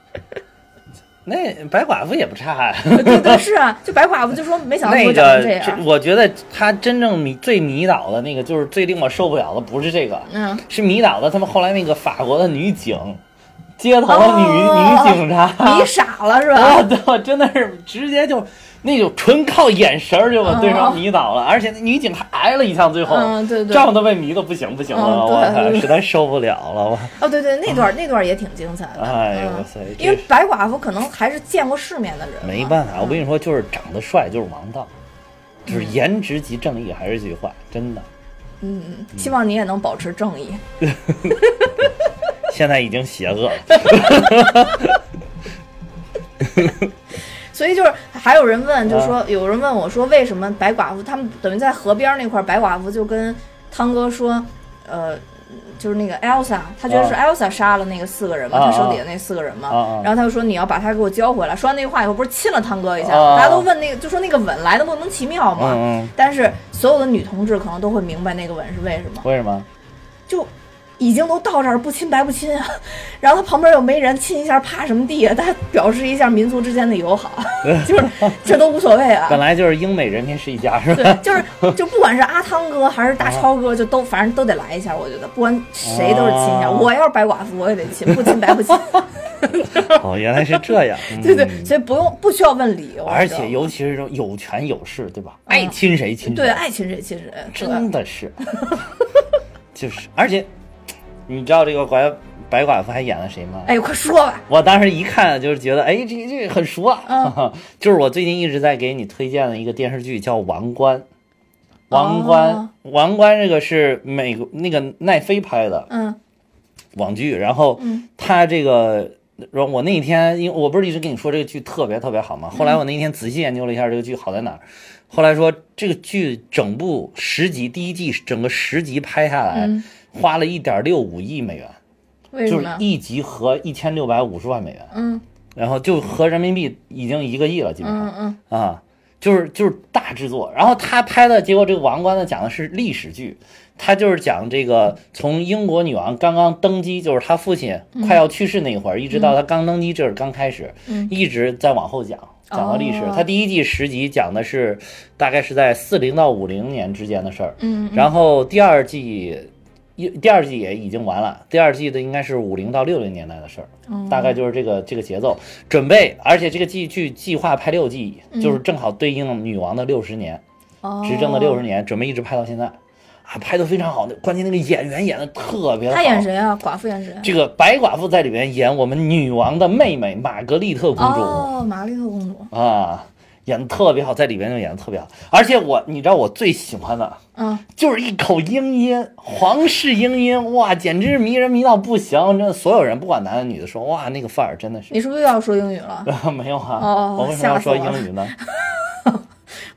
那白寡妇也不差 呀。对对是啊，就白寡妇就说没想到那会长成这个，样。我觉得他真正迷最迷倒的那个，就是最令我受不了的，不是这个，嗯，是迷倒的他们后来那个法国的女警，街头女、哦女警察，迷傻了是 啊，吧？对，我真的是直接就那种纯靠眼神儿就把对方哦迷倒了，而且那女警还挨了一枪，最后，嗯对对。这样都被迷的不行不行了，嗯我对对。操，实在受不了了，我，哦对对，那段那段也挺精彩的。嗯哎呦哇塞，因为白寡妇可能还是见过世面的人，没办法，我跟嗯你说，就是长得帅就是王道，就是颜值即正义，还是一句话，真的。嗯，嗯，希望你也能保持正义。现在已经邪恶了。所以就是还有人问，就说有人问我说，为什么白寡妇他们等于在河边那块儿，白寡妇就跟汤哥说，呃，就是那个 Elsa，他觉得是 Elsa 杀了那个四个人嘛，啊他手底下那四个人嘛，然后他就说你要把他给我交回来。说完那句话以后，不是亲了汤哥一下，啊大家都问那个，就说那个吻来的莫名其妙嘛。嗯嗯，但是所有的女同志可能都会明白那个吻是为什么，为什么？就已经都到这儿，不亲白不亲啊。然后他旁边又没人，亲一下怕什么地啊？他表示一下民族之间的友好，就是这都无所谓啊。本来就是英美人民是一家，是吧？对，就是 就不管是阿汤哥还是大超哥，就都反正都得来一下。我觉得不管谁都是亲一下。哦我要是白寡妇，我也得亲，不亲白不亲。哦，原来是这样。嗯对对，所以不用不需要问理由。而且尤其是这种有权有势，对吧？嗯爱亲谁亲谁。对爱亲谁亲谁，真的是，就是，而且你知道这个白白寡妇还演了谁吗？哎，快说吧。我当时一看就是觉得，哎，这这很熟啊，嗯 就是我最近一直在给你推荐的一个电视剧叫《王冠》。王冠，哦王冠这个是美国那个奈飞拍的嗯网剧，然后嗯他这个，然后我那天，因为我不是一直跟你说这个剧特别特别好吗？后来我那天仔细研究了一下这个剧好在哪儿，后来说这个剧整部十集，第一季整个十集拍下来，嗯，花了一点六五亿美元，就是？一集合一千六百五十万美元，嗯。然后就合人民币已经一个亿了，基本上。嗯嗯。啊，就是就是大制作。然后他拍的结果，这个《王冠》呢讲的是历史剧，他就是讲这个从英国女王刚刚登基，就是他父亲快要去世那一会儿，一直到他刚登基，这是刚开始，嗯。一直在往后讲。讲到历史。哦。它第一季十集讲的是大概是在四零到五零年之间的事儿，嗯，嗯。然后第二季一第二季也已经完了，第二季的应该是五零到六零年代的事儿，嗯大概就是这个这个节奏。准备，而且这个季剧计划拍六季，嗯就是正好对应女王的六十年，哦执政的六十年，准备一直拍到现在，啊，拍的非常好。关键那个演员演的特别好。他演谁啊？寡妇演谁？这个白寡妇在里面演我们女王的妹妹玛格丽特公主、哦，玛格丽特公主。啊，演的特别好，在里面就演的特别好。而且我，你知道我最喜欢的嗯，就是一口英音，皇室英音，哇，简直是迷人迷到不行！真的，所有人不管男的女的说，哇，那个范儿真的是。你是不是又要说英语了？没有啊，哦我为什么要说英语呢？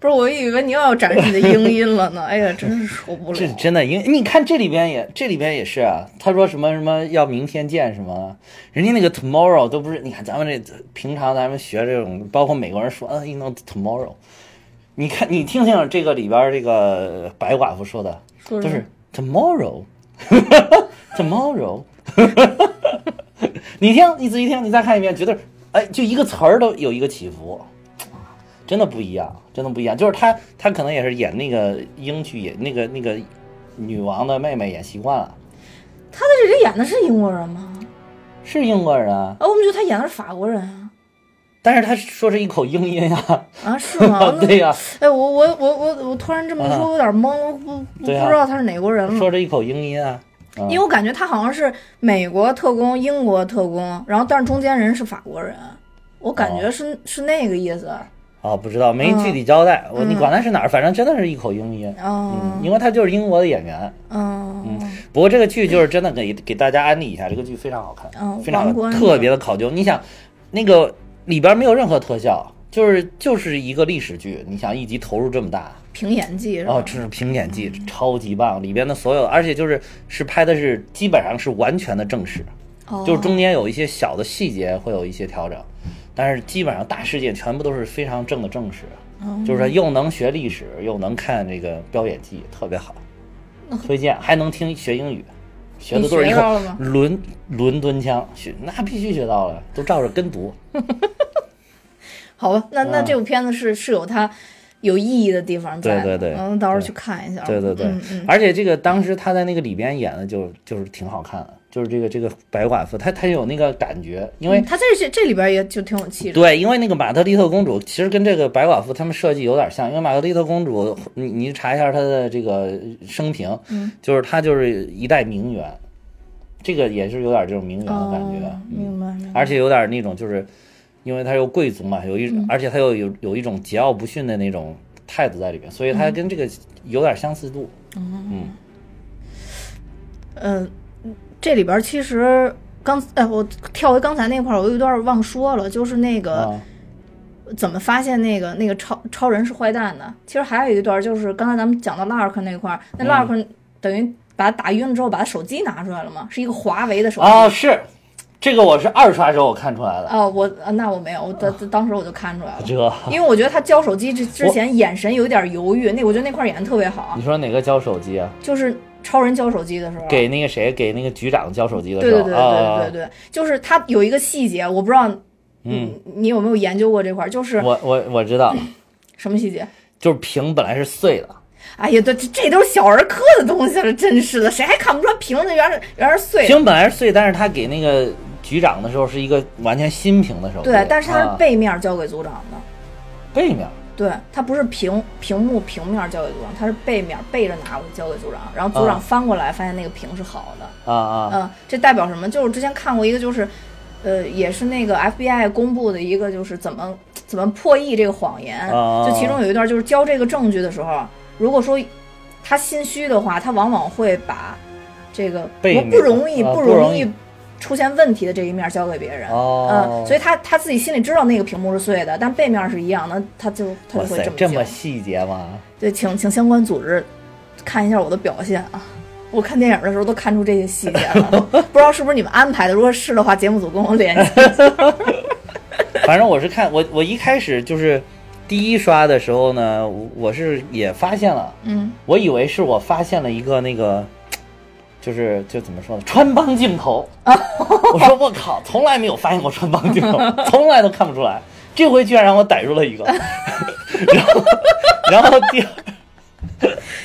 不是，我以为你又要展示你的 英音了呢。哎呀，真是受不了。这真的，英你看这里边也，这里边也是啊。他说什么什么要明天见什么，人家那个 tomorrow 都不是。你看咱们这平常咱们学这种，包括美国人说，啊，you know tomorrow。你看你听听这个里边这个白寡妇说的，说什么都是 tomorrow，tomorrow。你听，你仔细听，你再看一遍，绝对，哎，就一个词儿都有一个起伏，真的不一样，真的不一样。就是他，他可能也是演那个英剧，演那个那个女王的妹妹演习惯了，他在这里演的是英国人吗？是英国人啊，啊，我们觉得他演的是法国人啊。但是他说是一口英音啊，啊，是吗？对呀、哎，我我我我我突然这么一说，我有点懵，我不不知道他是哪国人了。说着一口英音啊，啊因为我感觉他好像是美国特工、英国特工，然后但是中间人是法国人，我感觉是、是那个意思。啊，不知道没具体交代，我你管他是哪儿，反正真的是一口英音，哦嗯，因为他就是英国的演员。嗯不过这个剧就是真的给给大家安利一下，这个剧非常好看，嗯非常特别的考究。你想，那个里边没有任何特效，就是就是一个历史剧。你想一集投入这么大，凭演技是吧？哦，这是凭演技，超级棒。里边的所有，而且就是是拍的是基本上是完全的正史，哦就是中间有一些小的细节会有一些调整，但是基本上大事件全部都是非常正的正史。哦。就是说又能学历史，又能看这个标演技，特别好，推荐。还能听学英语，学的都是一口你学到了吗？伦伦敦腔，学那必须学到了，都照着跟读。好吧，那那嗯。这部片子是是有它有意义的地方在，对对对。嗯，到时候去看一下。对对对，嗯嗯。而且这个当时他在那个里边演的就就是挺好看的，就是这个这个白寡妇，她她有那个感觉，因为、嗯他这这这里边也就挺有气质。对，因为那个玛格丽特公主其实跟这个白寡妇他们设计有点像，因为玛格丽特公主，你你查一下她的这个生平，嗯就是她就是一代名媛，这个也是有点这种名媛的感觉，哦、明白。而且有点那种就是，因为她有贵族嘛，有一、嗯而且她又有有一种桀骜不驯的那种态度在里边，所以她跟这个有点相似度。嗯嗯，这里边其实刚哎，我跳回刚才那块儿，我有一段忘说了，就是那个、啊怎么发现那个那个超超人是坏蛋的。其实还有一段就是刚才咱们讲到 Lark 那块儿，那嗯 Lark 等于把他打晕了之后，把他手机拿出来了嘛，是一个华为的手机。啊是，这个我是二刷时候我看出来的，哦，我呃那我没有，我当当时我就看出来了，这因为我觉得他交手机之之前眼神有点犹豫，那我觉得那块儿演的特别好你，说哪个交手机啊？就是超人交手机的时候，给那个谁，给那个局长交手机的时候，对对对对啊对对，就是他有一个细节，我不知道，嗯，你有没有研究过这块儿？就是我我我知道，什么细节？就是屏本来是碎的，哎呀，这这这都是小儿科的东西了，真是的，谁还看不出来屏子原来原来是碎的？屏本来是碎，但是他给那个局长的时候是一个完全新屏的时候，对，但是他是啊。背面交给组长的，背面，对，它不是屏屏幕平面交给组长，它是背面背着拿过去交给组长，然后组长啊翻过来发现那个屏是好的。啊啊，嗯，这代表什么？就是之前看过一个，就是，呃，也是那个 FBI 公布的一个，就是怎么怎么破译这个谎言。啊就其中有一段，就是交这个证据的时候，如果说他心虚的话，他往往会把这个背面不不容易、啊不不容易易出现问题的这一面交给别人。哦嗯，所以他他自己心里知道那个屏幕是碎的，但背面是一样的，他就他就会这，么交这么细节吗？对，请请相关组织看一下我的表现啊！我看电影的时候都看出这些细节了，不知道是不是你们安排的？如果是的话，节目组跟我联系。反正我是看我我一开始就是第一刷的时候呢，我我是也发现了，嗯，我以为是我发现了一个那个，就是就怎么说呢，穿帮镜头。我说我靠，从来没有发现过穿帮镜头，从来都看不出来。这回居然让我逮住了一个，然后然后第二，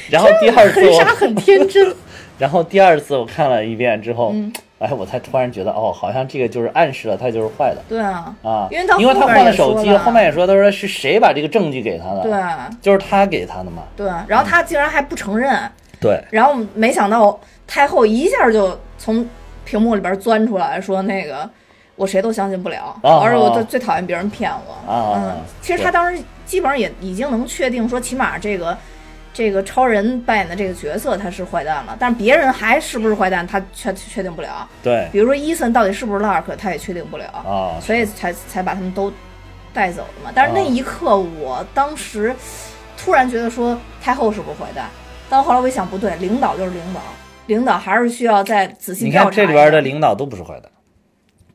然后第二次我很傻很天真。然后第二次我看了一遍之后，嗯哎，我才突然觉得，哦，好像这个就是暗示了他就是坏的对啊，啊，因为他因为他换了手机，后面也说，他说是谁把这个证据给他的？对，就是他给他的嘛。对，然后他竟然还不承认，对，然后没想到 太后一下就从屏幕里边钻出来说那个。我谁都相信不了，啊而且我最啊最讨厌别人骗我。啊嗯，其实他当时基本上也已经能确定说，起码这个这个超人扮演的这个角色他是坏蛋了，但是别人还是不是坏蛋，他确确定不了。对，比如说伊森到底是不是 Lark，他也确定不了，啊，所以才才把他们都带走了嘛。但是那一刻，我当时突然觉得说太后是不是坏蛋？但后来我一想，不对，领导就是领导，领导还是需要再仔细你调查一下看这里边的领导都不是坏蛋，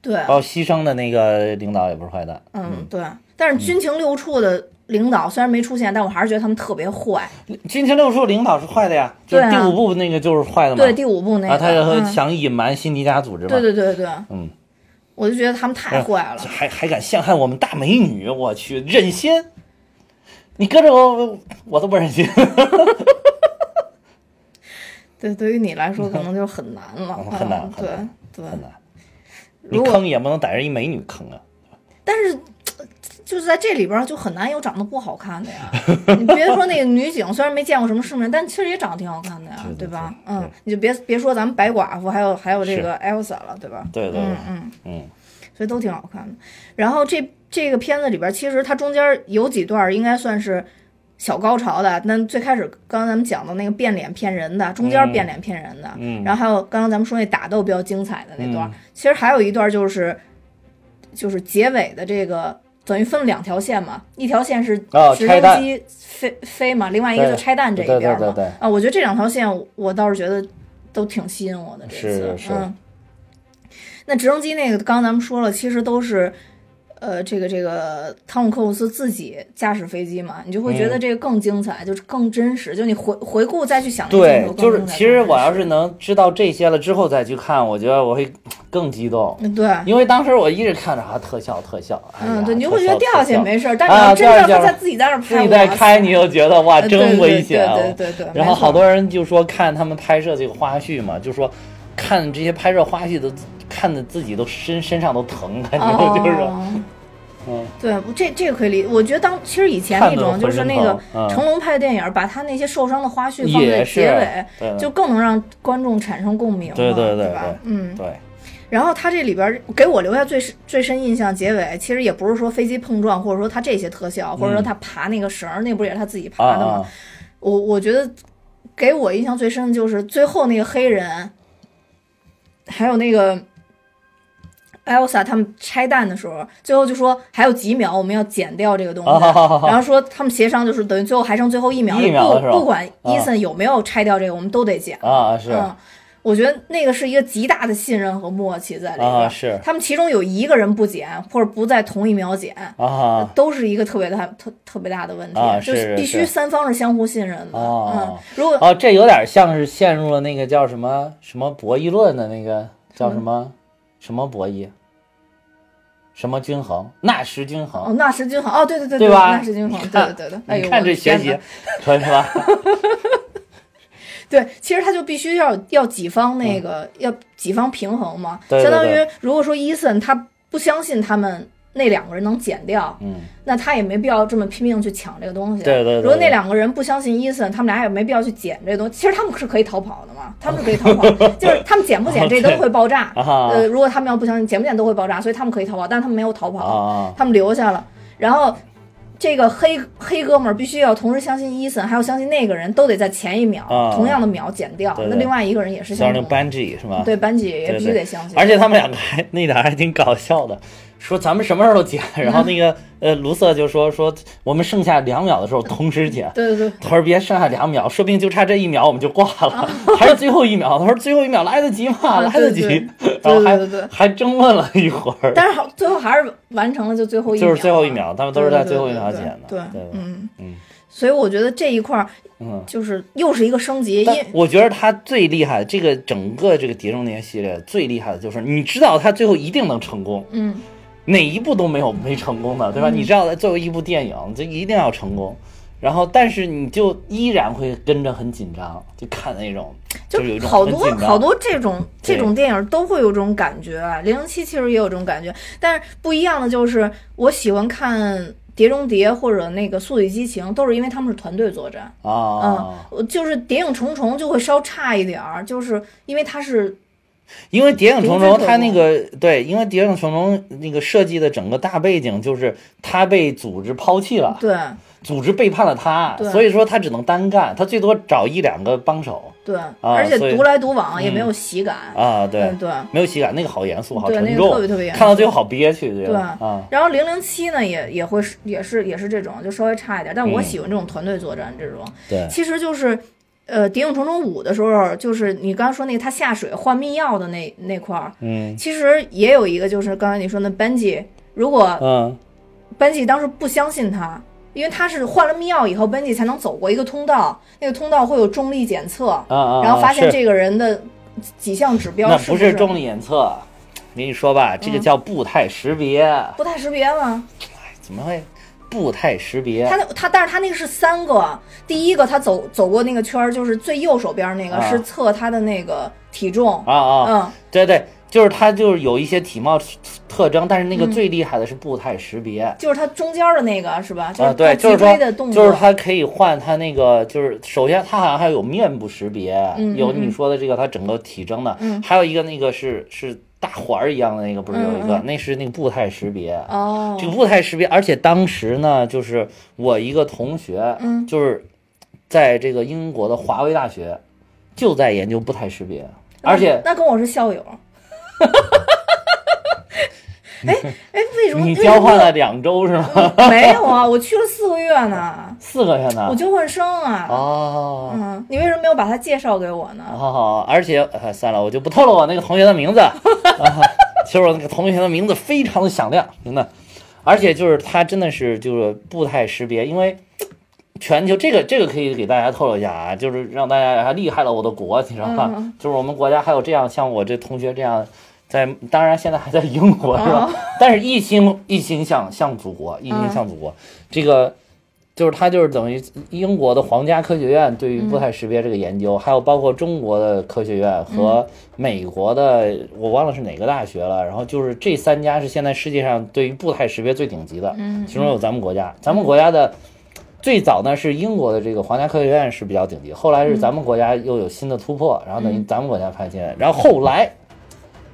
对，包括牺牲的那个领导也不是坏蛋。嗯对。但是军情六处的领导虽然没出现，但我还是觉得他们特别坏。军情六处领导是坏的呀，就第五部那个就是坏的嘛。对，第五部那个，啊，他嗯想隐瞒辛迪加组织嘛。对对对对，嗯，我就觉得他们太坏了。还还敢陷害我们大美女，我去，忍心？你搁着我，我都不忍心。对，对于你来说可能就很难了，嗯很难嗯对对。很难，你如果坑也不能逮着一美女坑啊。但是就是在这里边儿就很难有长得不好看的呀。你别说那个女警，虽然没见过什么世面，但其实也长得挺好看的呀，对对吧？对嗯，你就别别说咱们白寡妇，还有还有这个 Elsa 了，对吧？对对对嗯嗯，嗯，所以都挺好看的。然后这这个片子里边儿，其实它中间有几段儿应该算是。小高潮的，那最开始刚刚咱们讲的那个变脸骗人的，中间嗯变脸骗人的，嗯然后还有刚刚咱们说那打斗比较精彩的那段，嗯其实还有一段就是就是结尾的这个等于分两条线嘛，一条线是直升机飞、飞嘛，另外一个就拆弹这一边嘛。对对对啊，我觉得这两条线我倒是觉得都挺吸引我的这次。是是嗯，那直升机那个刚刚咱们说了，其实都是。呃，这个这个汤姆克鲁斯自己驾驶飞机嘛，你就会觉得嗯这个更精彩，就是更真实。就你回回顾再去想对就是其实我要是能知道这些了之后再去看，我觉得我会更激动。嗯对，因为当时我一直看着啊特效特效，嗯，对，你就会觉得掉下去没事儿，但你啊要真的掉下去他在自己在那儿拍，自己在哇开，你又觉得哇呃真危险啊。对对对对。然后好多人就说看他们拍摄这个花絮嘛，就说看这些拍摄花絮的，看的自己都身身上都疼，感觉就是 嗯，对，这这个可以理。我觉得当其实以前那种就是那个成龙拍的电影，把他那些受伤的花絮放在结尾，就更能让观众产生共鸣嘛，对对对吧？嗯。对，然后他这里边给我留下最深最深印象，结尾其实也不是说飞机碰撞，或者说他这些特效，或者说他爬那个绳儿，那不是也是他自己爬的吗？啊，我我觉得给我印象最深的就是最后那个黑人，还有那个 Elsa 他们拆弹的时候，最后就说还有几秒我们要剪掉这个东西，啊然后说他们协商就是等于最后还剩最后一秒，一秒了是吧？不不管伊森有没有拆掉这个，我们都得剪。啊是。嗯，我觉得那个是一个极大的信任和默契在里面。啊是。他们其中有一个人不剪，或者不在同一秒剪，啊都是一个特别大、特特别大的问题，啊就是必须三方是相互信任的。啊嗯，如果哦，这有点像是陷入了那个叫什么什么博弈论的那个叫什么什么博弈，什么均衡，纳什均衡。哦，纳什均衡，哦，对对对对吧？纳什均衡，对对对对，哎呦，你看我这学习的天哪，可以吧？对，其实他就必须要要几方那个、要几方平衡嘛，对对。相当于如果说伊森他不相信他们那两个人能剪掉，嗯，那他也没必要这么拼命去抢这个东西。对对对如果那两个人不相信伊森，他们俩也没必要去捡这个东西。其实他们是可以逃跑的嘛，他们是可以逃跑，就是他们捡不捡这都会爆炸。啊呃，如果他们要不相信，捡不捡都会爆炸，所以他们可以逃跑，但是他们没有逃跑，啊他们留下了。然后这个黑黑哥们儿必须要同时相信伊森，还要相信那个人都得在前一秒、啊同样的秒剪掉。那另外一个人也是相同的。像那个班吉是吗？对班级也必须得相信。而且他们两个还那点还挺搞笑的，说咱们什么时候都剪，然后那 个呃卢瑟就说说我们剩下两秒的时候同时剪。对对对，他说别剩下两秒，说不定就差这一秒我们就挂了，还是最后一秒。他说最后一秒来得及吗？啊来得及。对对然后还还争论了一会儿，但是好，最后还是完成了，就最后一秒，就是最后一秒，他们都是在最后一秒剪的。对对，嗯嗯所以我觉得这一块儿嗯。就是又是一个升级，因但我觉得他最厉害，这个整个这个《碟中谍》系列最厉害的就是，你知道他最后一定能成功，嗯哪一部都没有没成功的，对吧？嗯你知道，作为一部电影，就一定要成功。然后，但是你就依然会跟着很紧张，就看那种，就是有一种好多好多这种这种电影都会有这种感觉，《零零七》其实也有这种感觉，但是不一样的就是，我喜欢看《碟中谍》或者那个《速度与激情》，都是因为他们是团队作战。啊嗯，，就是《谍影重重》就会稍差一点儿，就是因为它是因为《谍影重重零》之它那个对，因为《谍影重重》那个设计的整个大背景就是他被组织抛弃了，对组织背叛了他，对所以说他只能单干，他最多找一两个帮手对，而且独来独往也没嗯有喜感。啊，对嗯，对。没有喜感，那个好严肃，好对，那个沉重，特别特别严肃。看到最后好憋屈，这对个啊，然后零零七呢，也也会也是也是这种，就稍微差一点。但我嗯喜欢这种团队作战这种。对，其实就是，呃，《谍影重重五》的时候，就是你刚刚说那个他下水换密钥的那那块儿，嗯其实也有一个，就是刚才你说那 Benji，如果嗯 Benji 当时不相信他。因为他是换了密钥以后，Benji 才能走过一个通道，那个通道会有重力检测，啊啊，然后发现这个人的几项指标那是不是重力检测，我跟你说吧，这个嗯叫步态识别，步态识别吗？怎么会步态识别他？那他，但是他那个是三个，第一个他走走过那个圈儿，就是最右手边那个、啊是测他的那个体重，啊啊，嗯，对对，就是它就是有一些体貌特征，但是那个嗯最厉害的是步态识别。就是他中间的那个是吧？就啊，是对，就是说椎的动，作，就是它可以换它那个，就是首先它好像还有面部识别，有嗯有你说的这个它整个体征的，嗯还有一个那个是是大环儿一样的那个，不是有一个，嗯嗯那是那个步态识别。哦，这个步态识别，而且当时呢，就是我一个同学，嗯就是在这个英国的华威大学，就在研究步态识别，而且那跟我是校友。哎哎，为什么你交换了两周是吗？没有啊？我去了四个月呢，四个月呢我？交换生啊。哦。嗯，你为什么没有把他介绍给我呢？好好，而且、呃、算了，我就不透露我那个同学的名字。啊、其实我那个同学的名字非常的响亮，真的，而且就是他真的是就是步态识别，因为全球这个这个可以给大家透露一下啊，就是让大家还厉害了我的国，你知道吧？嗯就是我们国家还有这样像我这同学这样。在当然现在还在英国是吧？哦但是一心一心向向祖国，一心向祖国。这个就是他就是等于英国的皇家科学院对于步态识别这个研究，还有包括中国的科学院和美国的，我忘了是哪个大学了。然后就是这三家是现在世界上对于步态识别最顶级的，嗯其中有咱们国家，咱们国家的。最早呢是英国的这个皇家科学院是比较顶级，后来是咱们国家又有新的突破，然后等于咱们国家发现，然后后来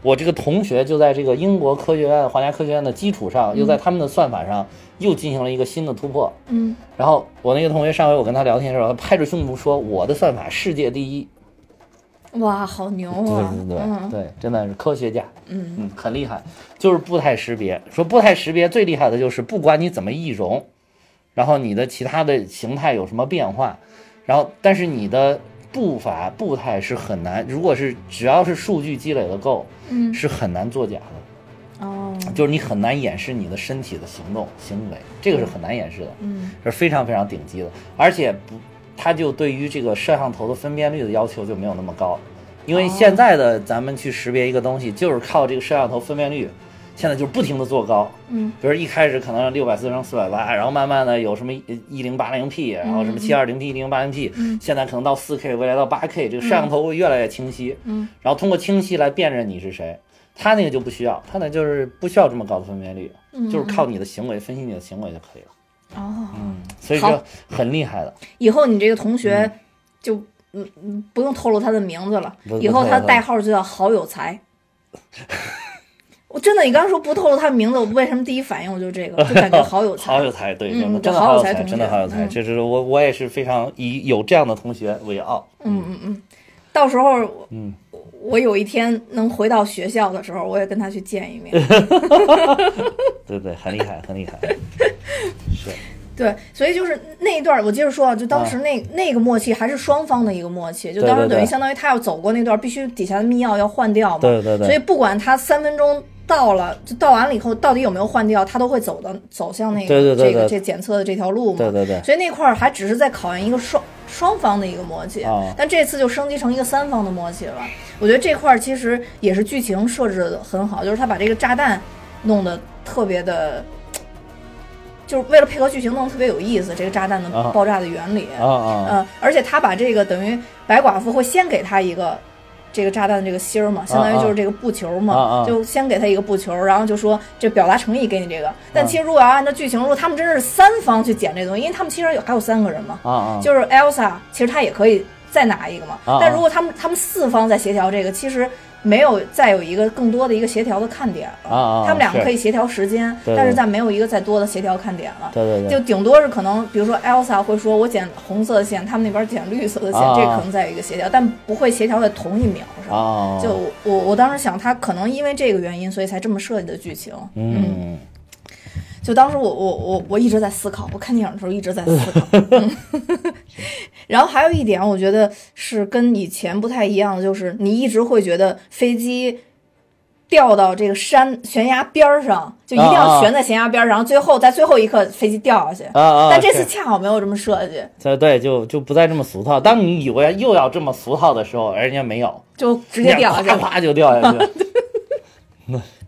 我这个同学就在这个英国科学院皇家科学院的基础上，又在他们的算法上又进行了一个新的突破。嗯，然后我那个同学上回我跟他聊天的时候，他拍着胸脯说我的算法世界第一。哇，好牛对啊！对对、嗯对，真的是科学家，嗯嗯，很厉害。就是步态识别，说步态识别最厉害的就是不管你怎么易容，然后你的其他的形态有什么变化，然后但是你的步伐步态是很难，如果是只要是数据积累的够，嗯。是很难作假的。哦，就是你很难掩饰你的身体的行动行为，这个是很难掩饰的，嗯。是非常非常顶级的，而且不，它就对于这个摄像头的分辨率的要求就没有那么高，因为哦。现在的咱们去识别一个东西，就是靠这个摄像头分辨率，现在就是不停的做高，嗯比如一开始可能六百四乘四百八，然后慢慢的有什么一零八零 P，然后什么七二零 P、一零八零 P，嗯现在可能到四 K，未来到八 K，这个摄像头会越来越清晰，嗯，然后通过清晰来辨认你是谁。他那个就不需要，他那就是不需要这么高的分辨率，嗯就是靠你的行为分析你的行为就可以了。哦，所以好说很厉害的。以后你这个同学就嗯嗯不用透露他的名字了，以后他代号就叫好有才。我真的，你刚刚说不透露他名字，我为什么第一反应我就这个，就感觉 好有才。好有才，对，嗯真的真的好好有才，真的好有才。嗯这是我我也是非常以有这样的同学为傲。嗯嗯嗯，到时候嗯，我有一天能回到学校的时候，我也跟他去见一面。对对，很厉害，很厉害。是，对，所以就是那一段，我接着说啊，就当时那、那个默契还是双方的一个默契，就当时等于相当于他要走过那段，必须底下的密钥要换掉嘛。对对对所以不管他三分钟到了，就到完了以后到底有没有换掉，他都会走的走向那个对对对对这个这检测的这条路嘛。对对对所以那块儿还只是在考验一个双双方的一个默契，啊但这次就升级成一个三方的默契了。我觉得这块儿其实也是剧情设置的很好，就是他把这个炸弹弄得特别的，就是为了配合剧情弄得特别有意思，这个炸弹的啊爆炸的原理。啊啊嗯，而且他把这个等于白寡妇会先给他一个这个炸弹的这个芯儿嘛，相当于就是这个布球嘛，啊啊就先给他一个布球，然后就说这表达诚意给你这个。啊但其实如果要按照剧情，如果他们真是三方去捡这东西，因为他们其实有还有三个人嘛！就是 Elsa，其实他也可以再拿一个嘛。但如果他们他们四方在协调这个，其实没有再有一个更多的一个协调的看点了。他们两个可以协调时间，但是再没有一个再多的协调看点了。对对对，就顶多是可能，比如说 Elsa 会说我剪红色的线，他们那边剪绿色的线，啊这可能再有一个协调，但不会协调在同一秒上。啊，就我我当时想，他可能因为这个原因，所以才这么设计的剧情。嗯就当时我我我我一直在思考，我看电影的时候一直在思考。嗯然后还有一点，我觉得是跟以前不太一样的，就是你一直会觉得飞机掉到这个山悬崖边儿上，就一定要悬在悬崖边然后最后在最后一刻飞机掉下去。啊啊！但这次恰好没有这么设计，对对，就就不再这么俗套。当你以为又要这么俗套的时候，人家没有，就直接掉下去咵了，咵就掉下去。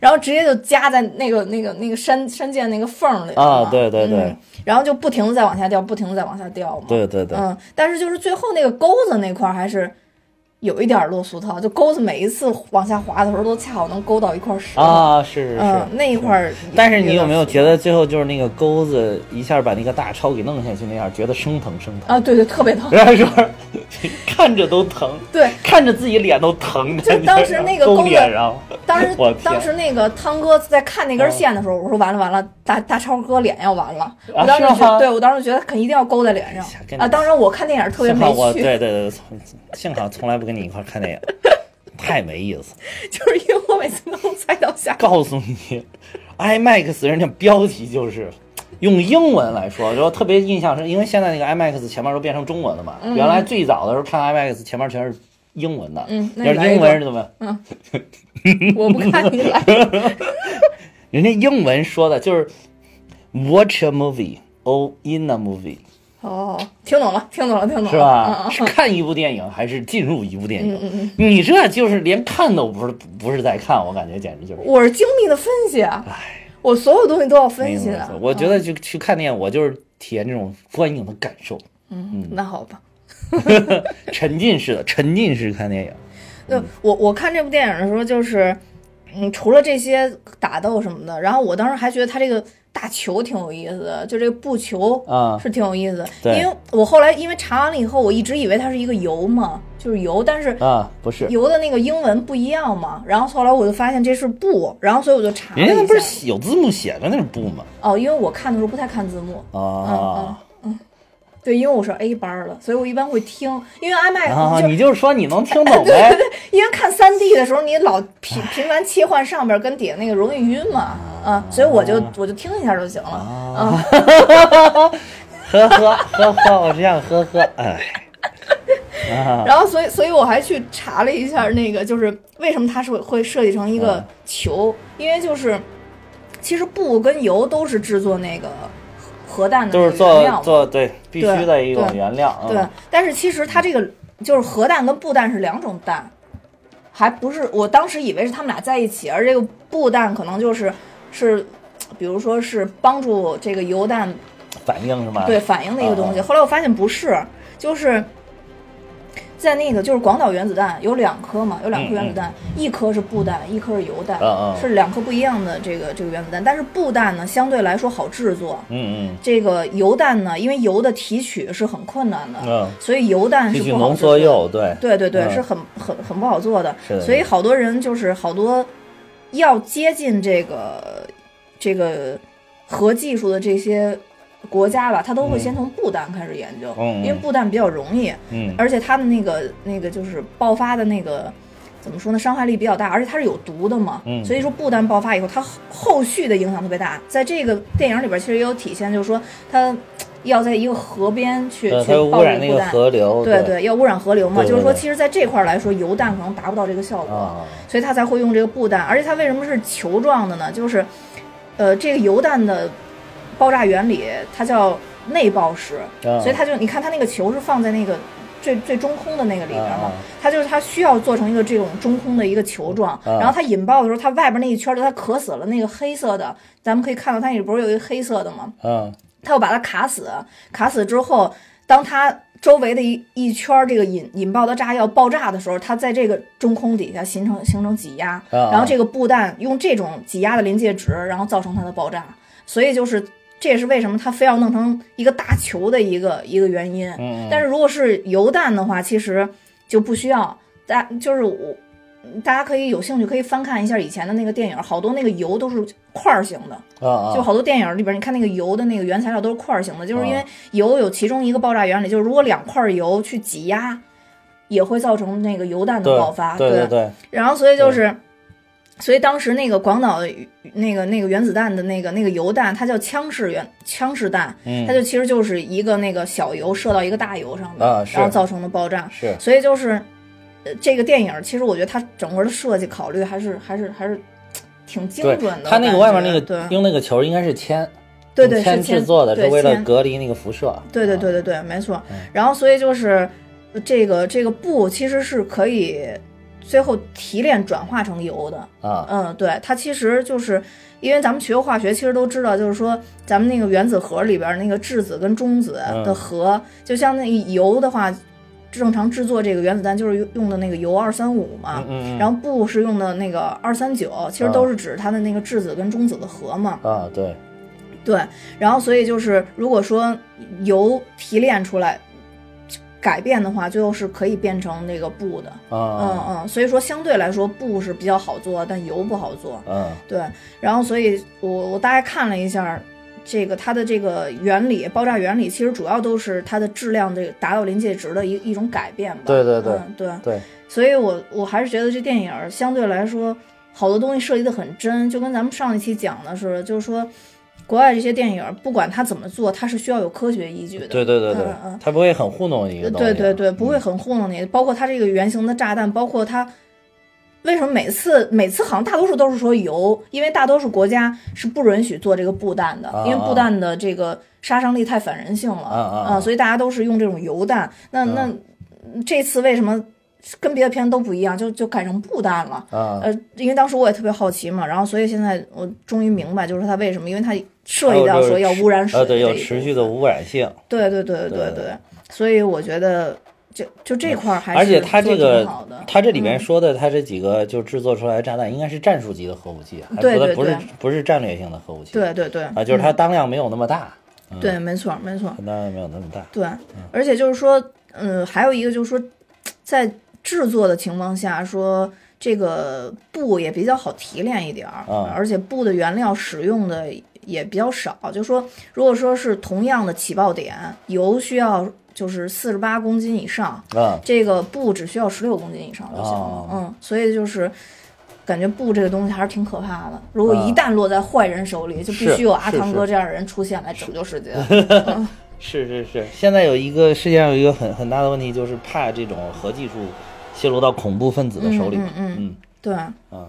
然后直接就夹在那个那个那个山山涧那个缝里了啊对对对嗯然后就不停的在往下掉，不停的在往下掉嘛。对对对，嗯，但是就是最后那个钩子那块儿还是有一点儿落俗套，就钩子每一次往下滑的时候都恰好能勾到一块石头。啊，是是是嗯，。那一块儿。但是你有没有觉得最后就是那个钩子一下把那个大超给弄下去那样，觉得生疼生疼？啊？对对，特别疼。然后说看着都疼，对，看着自己脸都疼。就当时那个钩子，当时我当时那个汤哥在看那根线的时候，我说完了完了，大大超哥脸要完了。我当时啊对我当时觉得肯定一定要勾在脸上啊。当然我看电影特别没趣，对对对，从幸好从来不跟你一块儿看电影，太没意思。就是因为我每次都能猜到下。告诉你，IMAX 人家标题就是用英文来说，然后特别印象深，因为现在那个 IMAX 前面都变成中文了嘛。原来最早的时候看 IMAX 前面全是英文的，嗯那要是英文是怎么？嗯我不看你来。人家英文说的就是 watch a movie or in a movie，哦，听懂了，听懂了，听懂了，是吧？嗯是看一部电影还是进入一部电影？你这就是连看都不是，不是在看，我感觉简直就是。我是精密的分析啊，我所有东西都要分析的。我觉得就去看电影，我就是体验这种观影的感受，嗯，那好吧。沉浸式的沉浸式看电影。对我我看这部电影的时候，就是，嗯，除了这些打斗什么的，然后我当时还觉得他这个大球挺有意思的，就这个布球啊是挺有意思的。对因为我后来因为查完了以后，我一直以为它是一个油嘛，就是油，但是啊，不是，油的那个英文不一样嘛。然后后来我就发现这是布，然后所以我就查了人家那不。是有字幕写的那是布吗？哦，因为我看的时候不太看字幕。啊对，因为我是 A 班儿的，所以我一般会听，因为 IMAX 啊，就你就是说你能听懂 呗？对对对因为看三 D 的时候，你老频频繁切换上边跟底下那个容易晕嘛，啊，所以我就我就听一下就行了，啊，呵呵呵呵，我这样呵呵，哎，啊 然后所以所以我还去查了一下那个，就是为什么它是会设计成一个球，因为就是其实布跟油都是制作那个核弹的原料嘛做做对必须的一种对原料。对嗯，但是其实它这个就是核弹跟布弹是两种弹，还不是我当时以为是他们俩在一起，而这个布弹可能就是是，比如说是帮助这个油弹反应是吗？对反应的一个东西。啊后来我发现不是，就是。在那个就是广岛原子弹有两颗嘛，有两颗原子弹，一颗是布弹，一颗是油弹，是两颗不一样的这个这个原子弹。但是布弹呢，相对来说好制作，嗯嗯。这个油弹呢，因为油的提取是很困难的，嗯，所以油弹是不好浓缩制作对。对对是很很很不好做的。所以好多人就是好多要接近这个这个核技术的这些国家吧，它都会先从布弹开始研究，因为布弹比较容易，嗯而且它的那个那个就是爆发的那个。怎么说呢？伤害力比较大，而且它是有毒的嘛，嗯所以说布弹爆发以后，它后后续的影响特别大。在这个电影里边，其实也有体现，就是说它要在一个河边去呃，去它会爆污染那个河流，对对，要污染河流嘛。就是说，其实在这块儿来说，油弹可能达不到这个效果，啊，所以它才会用这个布弹。而且它为什么是球状的呢？就是，呃，这个油弹的爆炸原理它叫内爆式，啊。所以它就你看它那个球是放在那个最最中空的那个里边嘛它就是它需要做成一个这种中空的一个球状，啊。然后它引爆的时候，它外边那一圈就它渴死了，那个黑色的，咱们可以看到它里不是有一个黑色的吗？嗯它要把它卡死，卡死之后，当它周围的一一圈儿这个引引爆的炸药爆炸的时候，它在这个中空底下形成形成挤压，啊。然后这个布弹用这种挤压的临界值，然后造成它的爆炸，所以就是这也是为什么它非要弄成一个大球的一个一个原因。嗯但是如果是油弹的话，其实就不需要，大就是我。大家可以有兴趣可以翻看一下以前的那个电影，好多那个油都是块儿型的，啊啊，就好多电影里边，你看那个油的那个原材料都是块儿型的，就是因为啊油有其中一个爆炸原理，就是如果两块油去挤压，也会造成那个油弹的爆发。对对对，然后所以就是，所以当时那个广岛的那个那个原子弹的那个那个油弹，它叫枪式原枪式弹，嗯它就其实就是一个那个小油射到一个大油上面，啊然后造成的爆炸。是所以就是，呃，这个电影其实我觉得它整个的设计考虑还是还是还是挺精准的。它那个外面那个对用那个球应该是铅，对对铅制作的，是对为了隔离那个辐射。对对啊对对对，没错嗯。然后所以就是呃这个这个布其实是可以最后提炼转化成油的。啊嗯，对，它其实就是因为咱们学过化学，其实都知道，就是说咱们那个原子核里边那个质子跟中子的嗯核，就像那个油的话，正常制作这个原子弹就是用用的那个铀二三五嘛。嗯嗯然后钚是用的那个二三九，其实都是指它的那个质子跟中子的核嘛。啊对对，然后所以就是如果说油提炼出来改变的话，最后是可以变成那个布的。嗯啊嗯，所以说相对来说布是比较好做，但油不好做。嗯对，然后所以我我大概看了一下。这个它的这个原理，爆炸原理其实主要都是它的质量这个达到临界值的一一种改变吧。对对对嗯、对。对所以我我还是觉得这电影儿相对来说，好多东西设计的很真，就跟咱们上一期讲的似的，就是说，国外这些电影儿不管他怎么做，他是需要有科学依据的。对对对对嗯嗯，它不会很糊弄一个。对对对，不会嗯很糊弄你。包括他这个圆形的炸弹，包括他为什么每次每次好像大多数都是说油，因为大多数国家是不允许做这个布弹的，啊因为布弹的这个杀伤力太反人性了啊啊啊所以大家都是用这种油弹。那那这次为什么跟别的片子都不一样，就就改成布弹了？啊，呃，因为当时我也特别好奇嘛，然后所以现在我终于明白，就是它为什么，因为它涉及到说要污染水啊，对，有这一部分持续的污染性，对对对对对。对，所以我觉得就就这块儿还是而且它这做个它这里面嗯。说的，它这几个就制作出来的炸弹应该是战术级的核武器，还对对不不是对。不是战略性的核武器。对对对。啊，就是它当量没有那么大，嗯对，没错没错，它当量没有那么大。对，而且就是说，嗯，还有一个就是说，在制作的情况下，说这个布也比较好提炼一点儿，嗯而且布的原料使用的也比较少。就说如果说是同样的起爆点，油需要就是四十八公斤以上，啊，这个布只需要十六公斤以上就行了。哦嗯，所以就是。感觉布这个东西还是挺可怕的，如果一啊旦落在坏人手里，就必是须有阿是是汤哥这样的人出现来拯救世界。是是是，现在有一个世界上有一个很很大的问题，就是怕这种核技术泄露到恐怖分子的手里。嗯嗯嗯对，啊，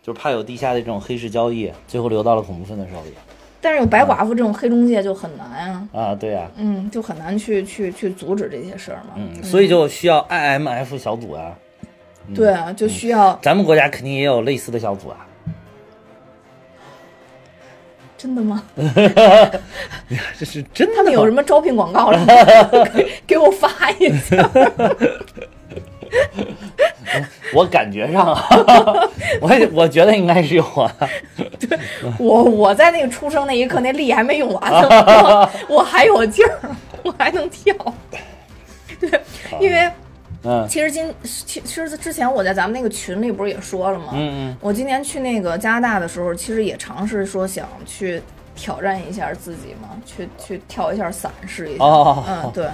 就是怕有地下的这种黑市交易，最后流到了恐怖分子手里。但是有白寡妇这种黑中介就很难啊，啊，对呀、嗯，就很难去去去阻止这些事儿嘛。嗯，所以就需要 IMF 小组啊，对啊，就需要、咱们国家肯定也有类似的小组啊。真的吗？这是真的他们有什么招聘广告了 给我发一下。我感觉上啊，我也我觉得应该是有啊。对我我在那个出生那一刻，那力还没用完呢，我我还有劲儿，我还能跳。对，因为嗯其实今其其实之前我在咱们那个群里不是也说了吗？嗯嗯我今年去那个加拿大的时候，其实也尝试说想去挑战一下自己嘛，去去跳一下伞试一下。哦嗯，对。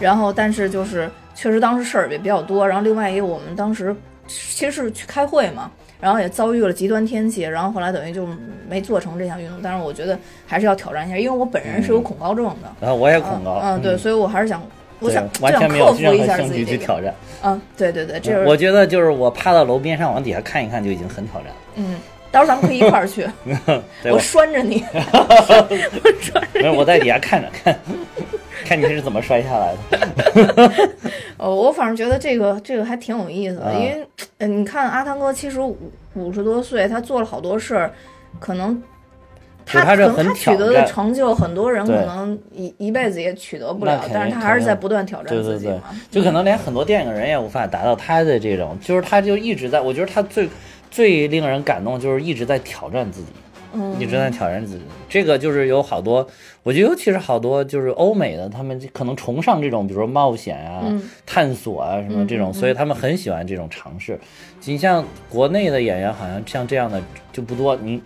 然后，但是就是确实当时事儿也比较多，然后另外一个我们当时其实是去开会嘛，然后也遭遇了极端天气，然后后来等于就没做成这项运动。但是我觉得还是要挑战一下，因为我本人是有恐高症的。然后我也恐高，嗯，嗯对，所以我还是想，我想就完想全没有任克服一下何兴趣自己这个。去挑战。嗯，对对对，这是我觉得就是我趴到楼边上往底下看一看就已经很挑战了。嗯，到时候咱们可以一块儿去，我拴着你 我拴着你。我在底下看着看，看你是怎么摔下来的。呃，我反正觉得这个这个还挺有意思的，啊因为呃，你看阿汤哥其实五五十多岁，他做了好多事儿，可能他可能他取得的成就，很多人可能一一辈子也取得不了但是他还是在不断挑战对对对自己嘛。，就可能连很多电影人也无法达到他的这种，就是他就一直在，我觉得他最最令人感动就是一直在挑战自己，嗯，一直在挑战自己。这个就是有好多，我觉得尤其是好多就是欧美的，他们可能崇尚这种，比如说冒险啊、嗯探索啊什么这种，所以他们很喜欢这种尝试。你像国内的演员，好像像这样的就不多。你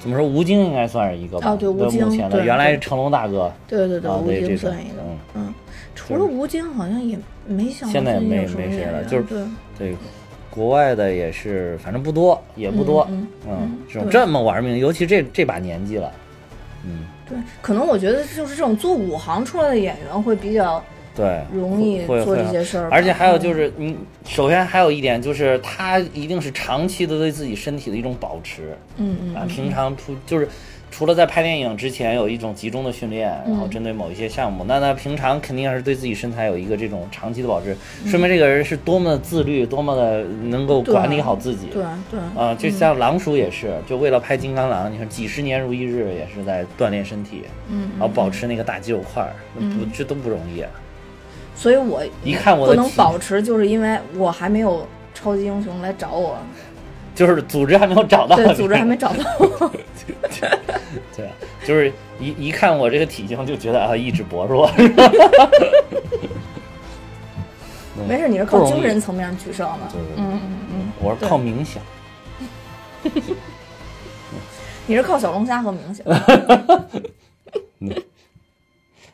怎么说？吴京应该算是一个吧？哦对吴京目前的原来是成龙大哥对对对，啊，吴京算一个。嗯。嗯，除了吴京，好像也没想到现在也没没谁了就是对对，国外的也是，反正不多，也不多。嗯嗯，这种这么玩命，尤其这这把年纪了，嗯，对，可能我觉得就是这种做武行出来的演员会比较对，容易做这些事儿，而且还有就嗯。是，你首先还有一点就是，他一定是长期的对自己身体的一种保持嗯嗯平常出就是除了在拍电影之前有一种集中的训练，然后嗯针对某一些项目，那他平常肯定是对自己身材有一个这种长期的保持，嗯。说明这个人是多么的自律，多么的能够管理好自己。对对。啊，就像狼叔也是，就为了拍金刚狼，你看几十年如一日，也是在锻炼身体，嗯，然后保持那个大肌肉块儿，那不这都不容易啊。所以我一看我不能保持，就是因为我还没有超级英雄来找我，就是组织还没有找到，对，组织还没找到。我。对啊，就是一一看我这个体型就觉得啊意志薄弱。嗯 没事，你是靠精神层面取胜的。嗯嗯嗯，我是靠冥想，你是靠小龙虾和冥想。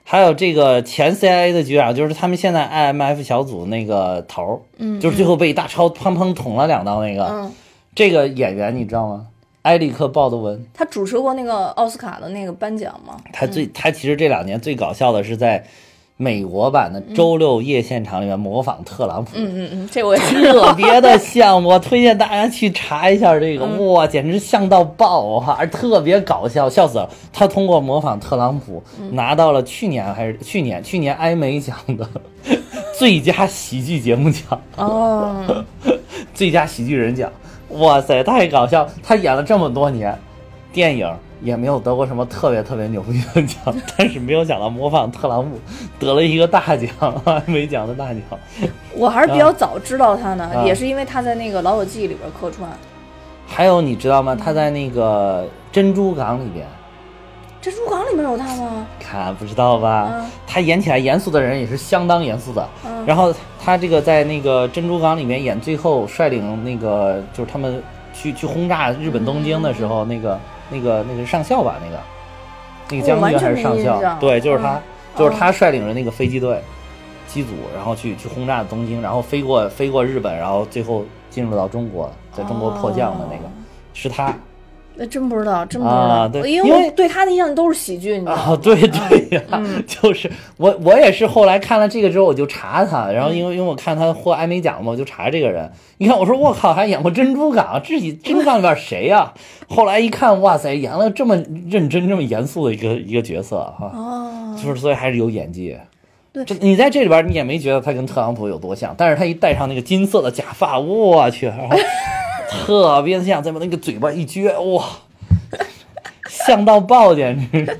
还有这个前 CIA 的局长，就是他们现在 IMF 小组那个头儿，嗯，就是最后被大超砰砰捅了两刀那个，嗯，这个演员你知道吗？埃里克·鲍德温，他主持过那个奥斯卡的那个颁奖吗？他最他其实这两年最搞笑的是在美国版的周六夜现场里面模仿特朗普，嗯嗯嗯，这我也。特别的像，我推荐大家去查一下这个，哇，简直像到爆哈，特别搞笑，笑死了。他通过模仿特朗普拿到了去年还是去年去年艾美奖的 最佳喜剧节目奖。哦，最佳喜剧人奖，哇塞，太搞笑！他演了这么多年，电影也没有得过什么特别特别牛逼的奖，但是没有想到模仿特朗普得了一个大奖，艾美奖的大奖。我还是比较早知道他呢，啊也是因为他在那个《老友记》里边客串。还有你知道吗？他在那个珍珠港里边，珍珠港里面有他吗？看不知道吧？嗯他演起来严肃的人也是相当严肃的。嗯然后他这个在那个珍珠港里面演最后率领那个就是他们去去轰炸日本东京的时候，那个那个那个上校吧，那个那个将军还是上校？对，就是他，嗯就是他率领着那个飞机队机组，然后去去轰炸东京，然后飞过飞过日本，然后最后进入到中国，在中国迫降的那个、哦是他。那真不知道，真不知道，啊对因为我对他的印象都是喜剧，你知道啊，吗？对对呀、嗯就是我我也是后来看了这个之后，我就查他，然后嗯因为因为我看他获艾美奖嘛，我就查这个人。你看，我说我靠，还演过《珍珠港》，自己《珍珠港》里边谁呀、后来一看，哇塞，演了这么认真、这么严肃的一个一个角色哈、哦，就是所以还是有演技。对这你在这里边你也没觉得他跟特朗普有多像，但是他一戴上那个金色的假发，我去，然后特别像，再把那个嘴巴一撅，哇，像到爆，简直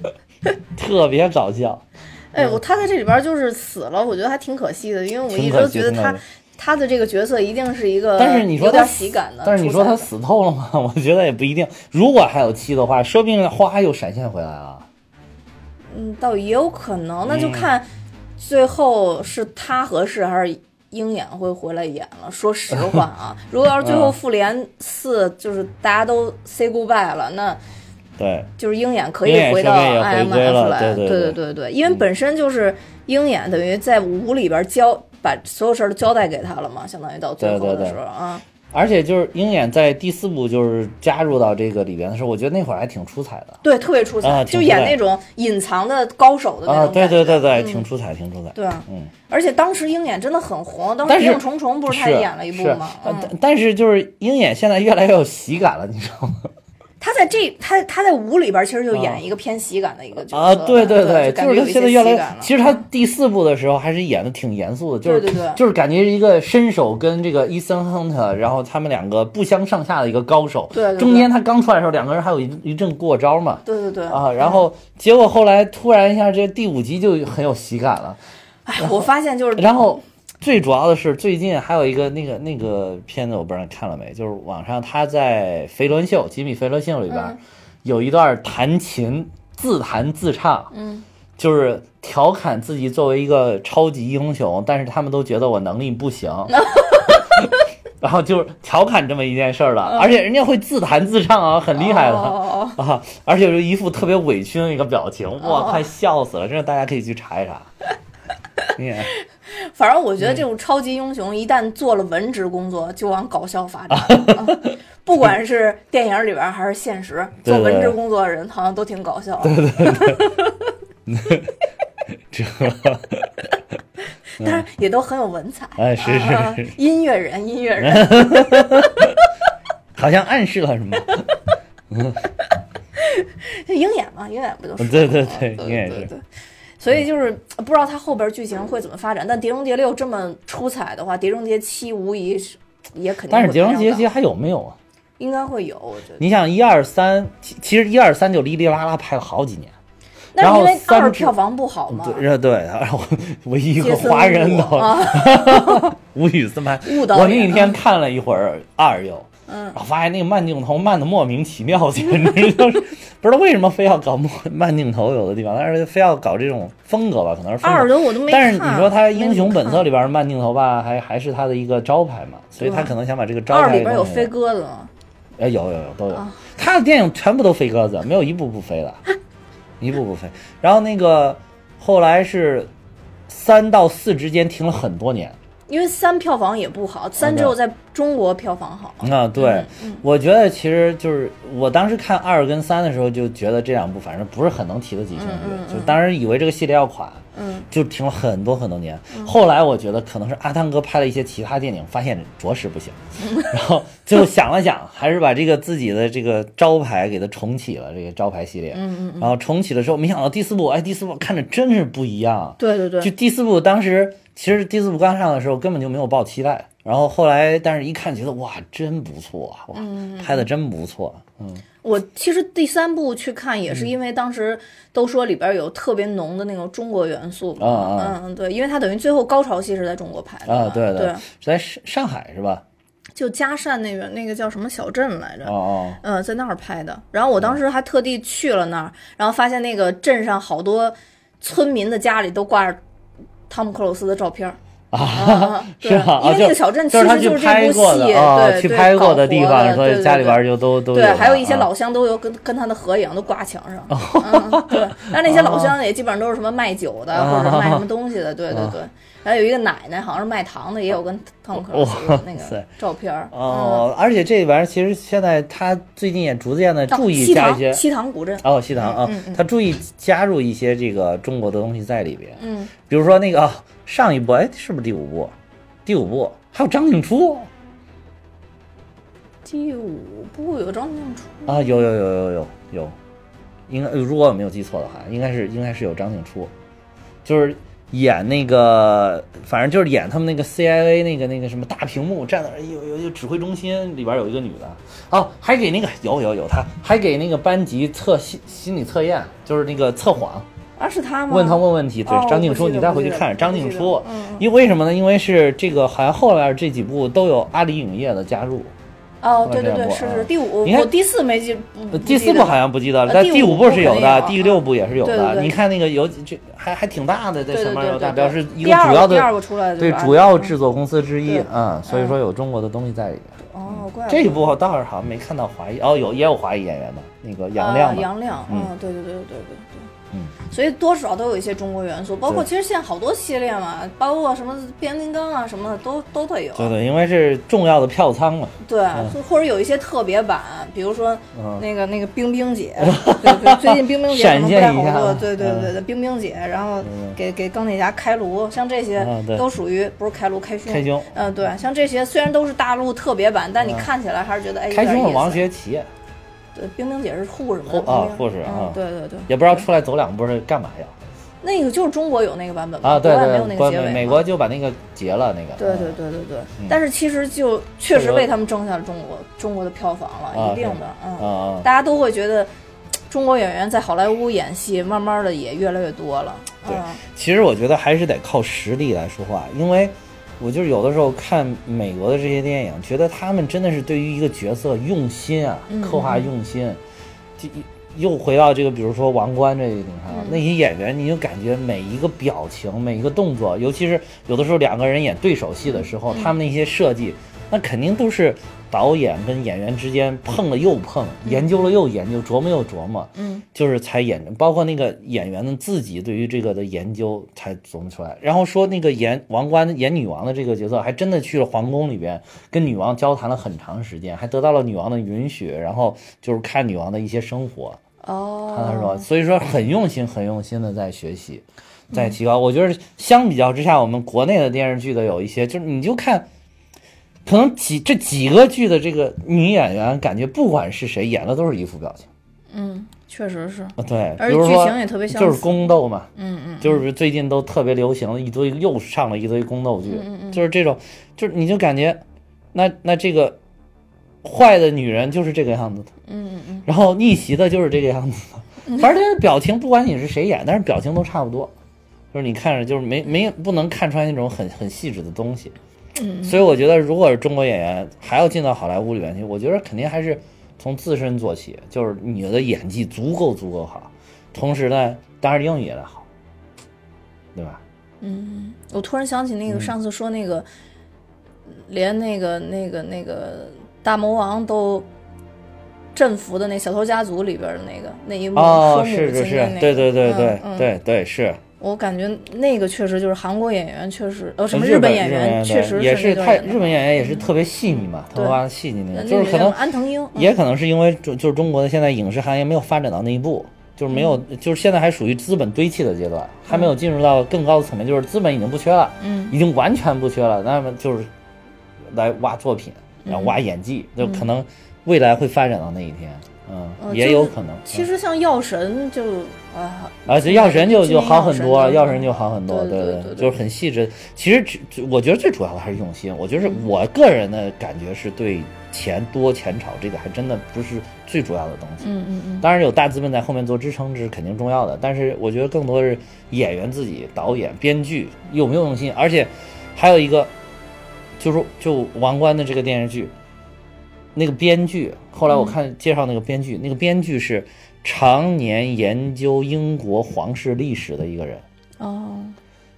特别搞笑。哎，我他在这里边就是死了，我觉得还挺可惜的，因为我一直觉得他他的这个角色一定是一个，但是你说有点喜感的，但是你说他死透了吗？我觉得也不一定。如果还有期的话，说不定哗又闪现回来了。嗯，倒也有可能，那就嗯看最后是他合适还是鹰眼会回来演了。说实话啊，如果要是最后嗯复联四就是大家都 say goodbye 了，那对，就是鹰眼可以回到 IMF 来，对对对。对因为本身就是鹰眼等于在五里边交把所有事儿都交代给他了嘛，相当于到最后的对对对。时候啊，而且就是鹰眼在第四部就是加入到这个里边的时候，我觉得那会儿还挺出彩的对，特别出彩，啊就演那种隐藏的高手的那啊。对种对对对，嗯挺出彩，挺出彩。对啊，嗯，而且当时鹰眼真的很红，当时但是《谍影重重》不是他也演了一部是吗？但是就是鹰眼现在越来越有喜感了，你知道吗？他在这他他在舞里边其实就演一个偏喜感的一个角色啊，对对对，就就是他现在越来越，其实他嗯第四部的时候还是演的挺严肃的，就是对对对就是感觉一个身手跟这个伊森亨特，然后他们两个不相上下的一个高手。对对对中间他刚出来的时候，两个人还有一一阵过招嘛。对对对啊，然后结果后来突然一下，这第五集就很有喜感了。哎，我发现就是然后最主要的是，最近还有一个那个那个片子，我不知道你看了没？就是网上他在《肥伦秀》吉米·肥伦秀里边、嗯有一段弹琴自弹自唱，嗯，就是调侃自己作为一个超级英雄，但是他们都觉得我能力不行。然后就是调侃这么一件事儿了，而且人家会自弹自唱啊，很厉害的、啊！而且就一副特别委屈的一个表情，哇，哦快笑死了！真的，大家可以去查一查。反正我觉得这种超级英雄一旦做了文职工作，就往搞笑发展。啊不管是电影里边还是现实，做文职工作的人好像都挺搞笑的。这，但是也都很有文采。哎是是啊是 音乐人，音乐人。好像暗示了什么？鹰眼嘛，鹰眼不就是？对对对对鹰眼是对对。所以就是不知道它后边剧情会怎么发展，但《碟中谍六》这么出彩的话，《碟中谍七》无疑是也肯定但是《碟中谍七》还有没有啊？应该会有，我觉得。你想一二三，其其实一二三就哩哩啦啦拍了好几年。那是因为二票房不好嘛，对对，然后唯一一个华人伍 导啊，吴宇森拍。我那一天看了一会儿二又，嗯然后发现那个慢镜头慢的莫名其妙，简直就是不知道为什么非要搞慢慢镜头，有的地方，但是非要搞这种风格吧，可能是二的我都没看。但是你说他《英雄本色》里里边的慢镜头吧，还还是他的一个招牌嘛，所以他可能想把这个招牌二里边有飞鸽子吗？哎，有有有都有啊。他的电影全部都飞鸽子，没有一部不飞的，一部不飞。然后那个后来是三到四之间停了很多年。因为三票房也不好，三只有在中国票房好。啊，对，嗯我觉得其实就是我当时看二跟三的时候，就觉得这两部反正不是很能提得起兴趣，就当时以为这个系列要垮，嗯，就停了很多很多年。后来我觉得可能是阿汤哥拍了一些其他电影，发现着实不行，然后最后想了想，还是把这个自己的这个招牌给它重启了，这个招牌系列。嗯嗯。然后重启的时候，没想到第四部，哎，第四部看着真是不一样。对对对，就第四部当时其实第四部刚上的时候根本就没有抱期待，然后后来但是一看觉得哇真不错，哇嗯。拍的真不错，嗯。我其实第三部去看也是因为当时都说里边有特别浓的那种中国元素嘛，啊啊。嗯对，因为它等于最后高潮戏是在中国拍的啊对对，是在上上海是吧？就嘉善那边那个叫什么小镇来着，哦哦。嗯，在那儿拍的。然后我当时还特地去了那儿，然后发现那个镇上好多村民的家里都挂着汤姆克鲁斯的照片儿。啊，对，是吧？因为那就个小镇其实就是这部拍过的戏，啊，对，去拍过的地方，所对以家里边对就都都对，还有一些啊老乡都有跟跟他的合影都挂墙上。哦嗯，对，但那些老乡也基本上都是什么卖酒的啊或者卖什么东西的，对对对。然后有一个奶奶好像是卖糖的，也有跟汤姆克鲁斯的那个照片儿。嗯哦，而且这玩意儿其实现在他最近也逐渐的嗯，注意加一些西塘古镇。哦，西塘啊他注意加入一些这个中国的东西在里边，嗯，比如说那个、啊上一部，哎，是不是第五部？第五部还有张静初第五部有张静初。啊，有有有有有有，应该如果我没有记错的话，应该是应该是有张静初，就是演那个，反正就是演他们那个 CIA 那个那个什么大屏幕站那儿，有有有指挥中心里边有一个女的，哦，还给那个有有有她，还给那个班级测心心理测验，就是那个测谎，啊，是她吗？问他问问题，对哦，张静初，你再回去看。张静初嗯嗯，因为为什么呢？因为是这个好像后来这几部都有阿里影业的加入，哦，对对对，是是第五，你看我第四没记，第四部好像不记得了，但呃第五部是有的，第六部也是有的。你看那个有这还还挺大的，在对对上面有大对对标是一个主要的第二个出来的对主要制作公司之一，嗯，所以嗯说有中国的东西在里面。哦，怪不这一部倒是好像没看到华裔，哦，有也有华裔演员的，那个杨亮杨亮，嗯嗯，对对对对对对。嗯，所以多少都有一些中国元素，包括其实现在好多系列嘛，包括什么变形金刚啊什么的，都都会有。对对，因为是重要的票仓嘛，对，或者有一些特别版，比如说嗯。那个那个冰冰姐，对对，最近冰冰姐可能不太好做，对对嗯对对，冰冰姐，然后嗯。给给钢铁侠开颅，像这些都属于不是开颅开胸，开胸。嗯对，像这些虽然都是大陆特别版，但你看起来还是觉得哎，有点意思开胸是王学圻，对，冰冰姐是护士嘛，护啊护士啊。对对对，也不知道出来走两步是干嘛呀？那个就是中国有那个版本嘛啊，对国外没有那个结尾。美美国就把那个结了那个。对对嗯。对对对，嗯但是其实就确实为他们争下了中国中国的票房了，啊一定的，啊嗯，啊大家都会觉得中国演员在好莱坞演戏，慢慢的也越来越多了，对嗯其实我觉得还是得靠实力来说话，因为我就是有的时候看美国的这些电影，觉得他们真的是对于一个角色用心啊，嗯刻画用心。就又回到这个，比如说王冠这个顶上，嗯那些演员，你就感觉每一个表情、每一个动作，尤其是有的时候两个人演对手戏的时候，嗯他们那些设计，那肯定都是导演跟演员之间碰了又碰，研究了又研究，琢磨又琢磨。嗯就是才演，包括那个演员们自己对于这个的研究才琢磨出来。然后说那个演王冠演女王的这个角色，还真的去了皇宫里边，跟女王交谈了很长时间，还得到了女王的允许，然后就是看女王的一些生活。哦，他说，所以说很用心、很用心的在学习，在提高。我觉得相比较之下，我们国内的电视剧的有一些，就是你就看，可能几这几个剧的这个女演员，感觉不管是谁演的都是一副表情。嗯，确实是，啊，对，而且剧情也特别像就是宫斗嘛，嗯嗯，就是最近都特别流行一堆，又上了一堆宫斗剧，嗯嗯就是这种，就是你就感觉，那那这个坏的女人就是这个样子的，嗯嗯嗯，然后逆袭的就是这个样子的，反正这表情不管你是谁演，但是表情都差不多，就是你看着就是没没不能看出来那种很很细致的东西，嗯所以我觉得如果是中国演员还要进到好莱坞里面去，我觉得肯定还是从自身做起，就是你的演技足够足够好，同时呢，当然英语也得好，对吧？嗯，我突然想起嗯那个上次说那个，连那个那个那个大魔王都镇服的那小偷家族里边的那个那一幕哦，是是是对对对对对对是。我感觉那个确实就是韩国演员，确实呃什么日本演员确实也是太日本演员也是特别细腻嘛，对他画的细腻那个，就是可能安藤英嗯也可能是因为就就是中国的现在影视行业没有发展到那一步，就是没有嗯。就是现在还属于资本堆砌的阶段，还没有进入到更高的层面，就是资本已经不缺了，嗯。已经完全不缺了，那么就是来挖作品，然后嗯。挖演技，就可能未来会发展到那一天，嗯，也有可能。其实像药神就啊而且药神就就好很多了，药神就就好很多，对对对，就是很细致。其实只我觉得最主要的还是用心。我觉得我个人的感觉是对钱多钱少这个还真的不是最主要的东西。嗯嗯嗯当然有大资本在后面做支撑，这是肯定重要的。但是我觉得更多是演员自己、导演、编剧有没有用心，而且还有一个就是就王冠的这个电视剧，那个编剧，后来我看介绍那个编剧，那个编剧是常年研究英国皇室历史的一个人。哦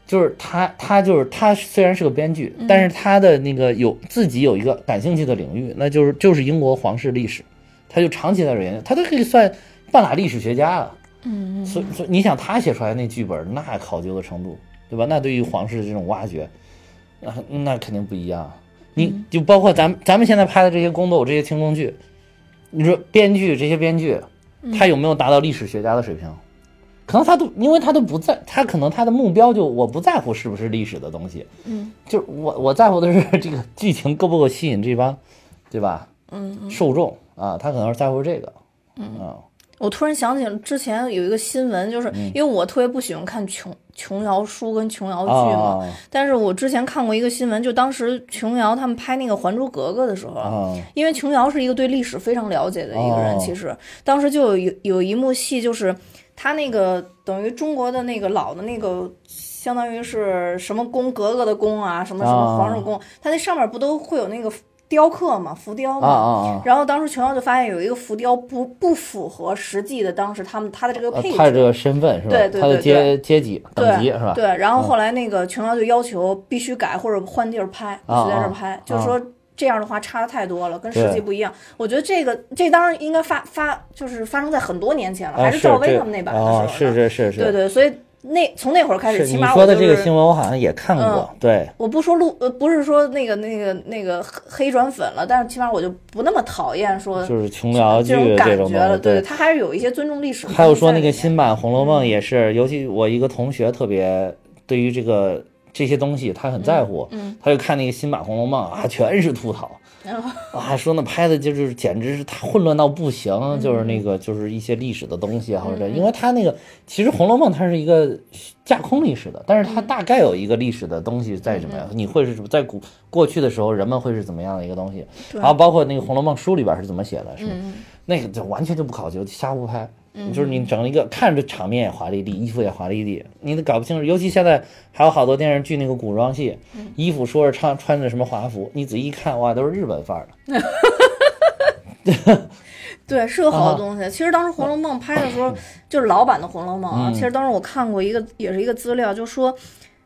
就是他，他就是他虽然是个编剧，但是他的那个有自己有一个感兴趣的领域，那就是就是英国皇室历史，他就长期在这研究，他都可以算半拉历史学家了。嗯所以所以你想他写出来那剧本，那考究的程度，对吧？那对于皇室的这种挖掘，那那肯定不一样。你就包括咱们咱们现在拍的这些宫斗这些清宫剧，你说编剧这些编剧，他有没有达到历史学家的水平？可能他都，因为他都不在，他可能他的目标就我不在乎是不是历史的东西，嗯，就是我我在乎的是这个剧情够不够吸引这帮，对吧？嗯受众啊，他可能是在乎这个，嗯我突然想起了之前有一个新闻，就是嗯。因为我特别不喜欢看琼琼瑶书跟琼瑶剧嘛，啊但是我之前看过一个新闻，就当时琼瑶他们拍那个《还珠格格》的时候，啊因为琼瑶是一个对历史非常了解的一个人，哦其实。当时就有有有一幕戏，就是他那个等于中国的那个老的那个。相当于是什么宫格格的宫啊，什么什么啊皇上宫，它那上面不都会有那个雕刻嘛，浮雕啊嘛。啊啊！然后当时琼瑶就发现有一个浮雕不不符合实际的当时他们他的这个配他的这个身份是吧？对对他的对阶阶级等级是吧？嗯对，然后后来那个琼瑶就要求必须改或者换地儿拍，必啊须在这儿啊拍，就是说这样的话差的太多了，跟实际不一样。我觉得这个这当然应该发发就是发生在很多年前了，啊，还是赵薇他们那版的时候哦，是是是是，对对，所以那从那会儿开始，起码我就是说的这个新闻我好像也看过嗯，对。我不说路呃不是说那个那个那个黑黑转粉了，但是起码我就不那么讨厌说就是琼瑶剧感觉了。对，他还是有一些尊重历史还有说那个新版《红楼梦》也是，尤其我一个同学特别对于这个这些东西，他很在乎，嗯他就看那个新版《红楼梦》啊，全是吐槽。啊，说那拍的就是简直是他混乱到不行，嗯。就是那个就是一些历史的东西啊，或者因为他那个其实《红楼梦》它是一个架空历史的，但是它大概有一个历史的东西在怎么样，你会是什么在古过去的时候人们会是怎么样的一个东西，然后包括那个《红楼梦》书里边是怎么写的，是吧？那个就完全就不考究，瞎胡拍。就是你整一个看着场面也华丽丽，衣服也华丽丽，你都搞不清楚。尤其现在还有好多电视剧那个古装戏，衣服说是穿穿着什么华服，你仔细一看，哇，都是日本范儿的。对，是有好东西。其实当时《红楼梦》拍的时候，就是老版的《红楼梦》啊。嗯其实当时我看过一个，也是一个资料，就说。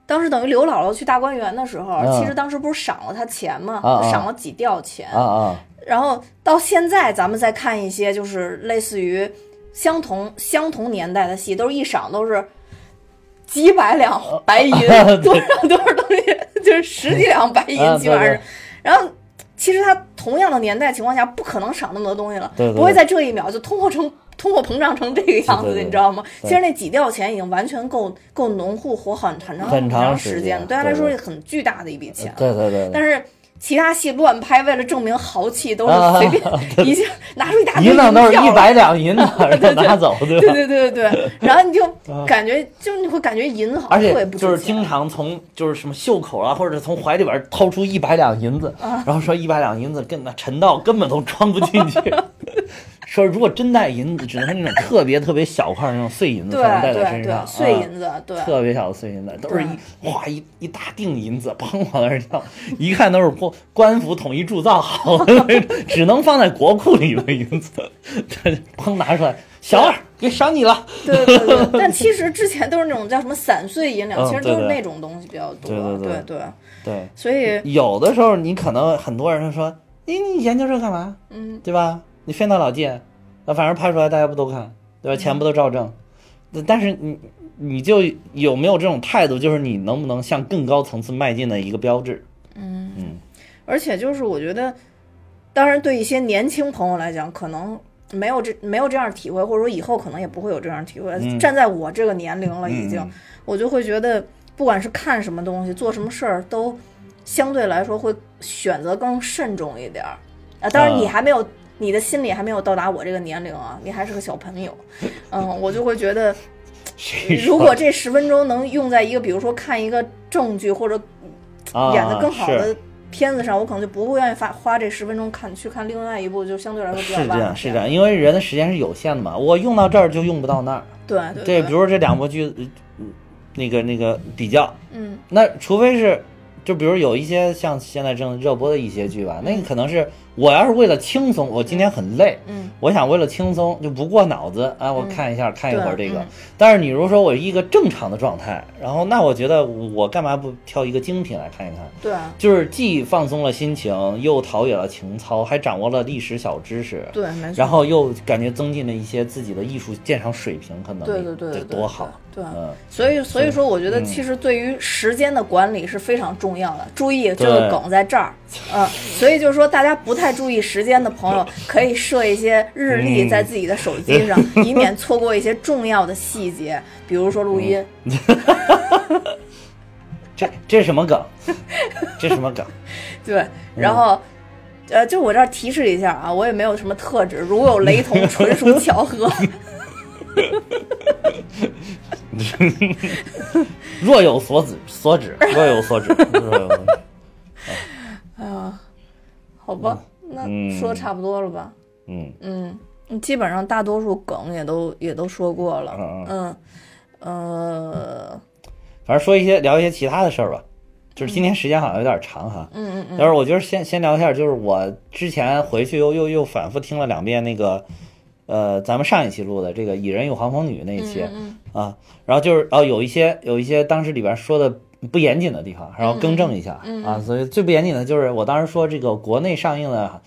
当时等于刘姥姥去大观园的时候，嗯其实当时不是赏了她钱吗？赏了几吊钱。啊啊，然后到现在，咱们再看一些就是类似于相同相同年代的戏，都是一赏都是几百两白银，多少多少东西，就是十几两 白银啊，基本上。然后其实他同样的年代情况下，不可能赏那么多东西了，不会在这一秒就通货成 通货膨胀成这个样子，你知道吗？其实那几吊钱已经完全够够农户活很很长很长长时间，对他来说是很巨大的一笔钱。对对对对，但是其他戏乱拍，为了证明豪气，都啊是随便一下拿出一大堆银子都是一百两银子，然后拿走，对？对对对对对，然后你就感觉，就你会感觉银好像特别不且就是经常从就是什么袖口啊，或者从怀里边掏出一百两银子，啊。然后说一百两银子跟那陈道根本都装不进去。说如果真带银子，只能是那种特别特别小块儿那种碎银子对才能带在对对身上，啊碎银子，对特别小的碎银子，都是一哇一一大锭银子，砰往那儿掉，一看都是官官府统一铸造好的，只能放在国库里的银子，这砰拿出来，小二给赏你了。对对对。但其实之前都是那种叫什么散碎银两，嗯其实都是对对那种东西比较多。对对对对对，所以有的时候你可能很多人说，你你研究这干嘛？嗯，对吧？你费那老劲，那反正拍出来大家不都看，对吧？钱不都照挣？但是你你就有没有这种态度，就是你能不能向更高层次迈进的一个标志？嗯嗯而且就是我觉得，当然对一些年轻朋友来讲，可能。没有这没有这样的体会，或者说以后可能也不会有这样的体会。嗯站在我这个年龄了，已经，嗯我就会觉得，不管是看什么东西，做什么事儿，都相对来说会选择更慎重一点儿。啊，当然你啊还没有，你的心理还没有到达我这个年龄啊，你还是个小朋友。嗯，我就会觉得，如果这十分钟能用在一个，比如说看一个正剧或者啊演的更好是的片子上，我可能就不会愿意花花这十分钟看去看另外一部就相对来说比较是这样，是这样，因为人的时间是有限的嘛，我用到这儿就用不到那儿。对对对，比如说这两部剧，呃那个那个比较，嗯那除非是，就比如有一些像现在正热播的一些剧吧，那个可能是我要是为了轻松，我今天很累，嗯，我想为了轻松就不过脑子啊，我看一下、看一会儿这个。嗯但是你如果说我一个正常的状态，然后那我觉得我干嘛不挑一个精品来看一看？对啊就是既放松了心情，又陶冶了情操，还掌握了历史小知识，对，没错。然后又感觉增进了一些自己的艺术鉴赏水平和能力，对对对这对对多好！对嗯，所以，所以说，我觉得嗯其实对于时间的管理是非常重要的。注意，这个梗在这儿，嗯，所以就是说，大家不太注意时间的朋友，可以设一些日历嗯在自己的手机上，以免错过一些重要的细节，比如说录音。这这是什么梗？这是什么梗？对，然后。呃，就我这儿提示一下啊，我也没有什么特质，如有雷同，纯属巧合。若有所指，所指，若有所指，若有所指。好吧，那嗯。说的差不多了吧？嗯。嗯，基本上大多数梗也都也都说过了。嗯嗯，呃，反正说一些聊一些其他的事儿吧。就是今天时间好像有点长哈，嗯嗯嗯，但是我觉得先先聊一下，就是我之前回去又又又反复听了两遍那个，呃，咱们上一期录的这个《蚁人与黄蜂女》那一期，嗯啊，然后就是哦，有一些有一些当时里边说的不严谨的地方，然后更正一下、嗯啊。所以最不严谨的就是我当时说这个国内上映的，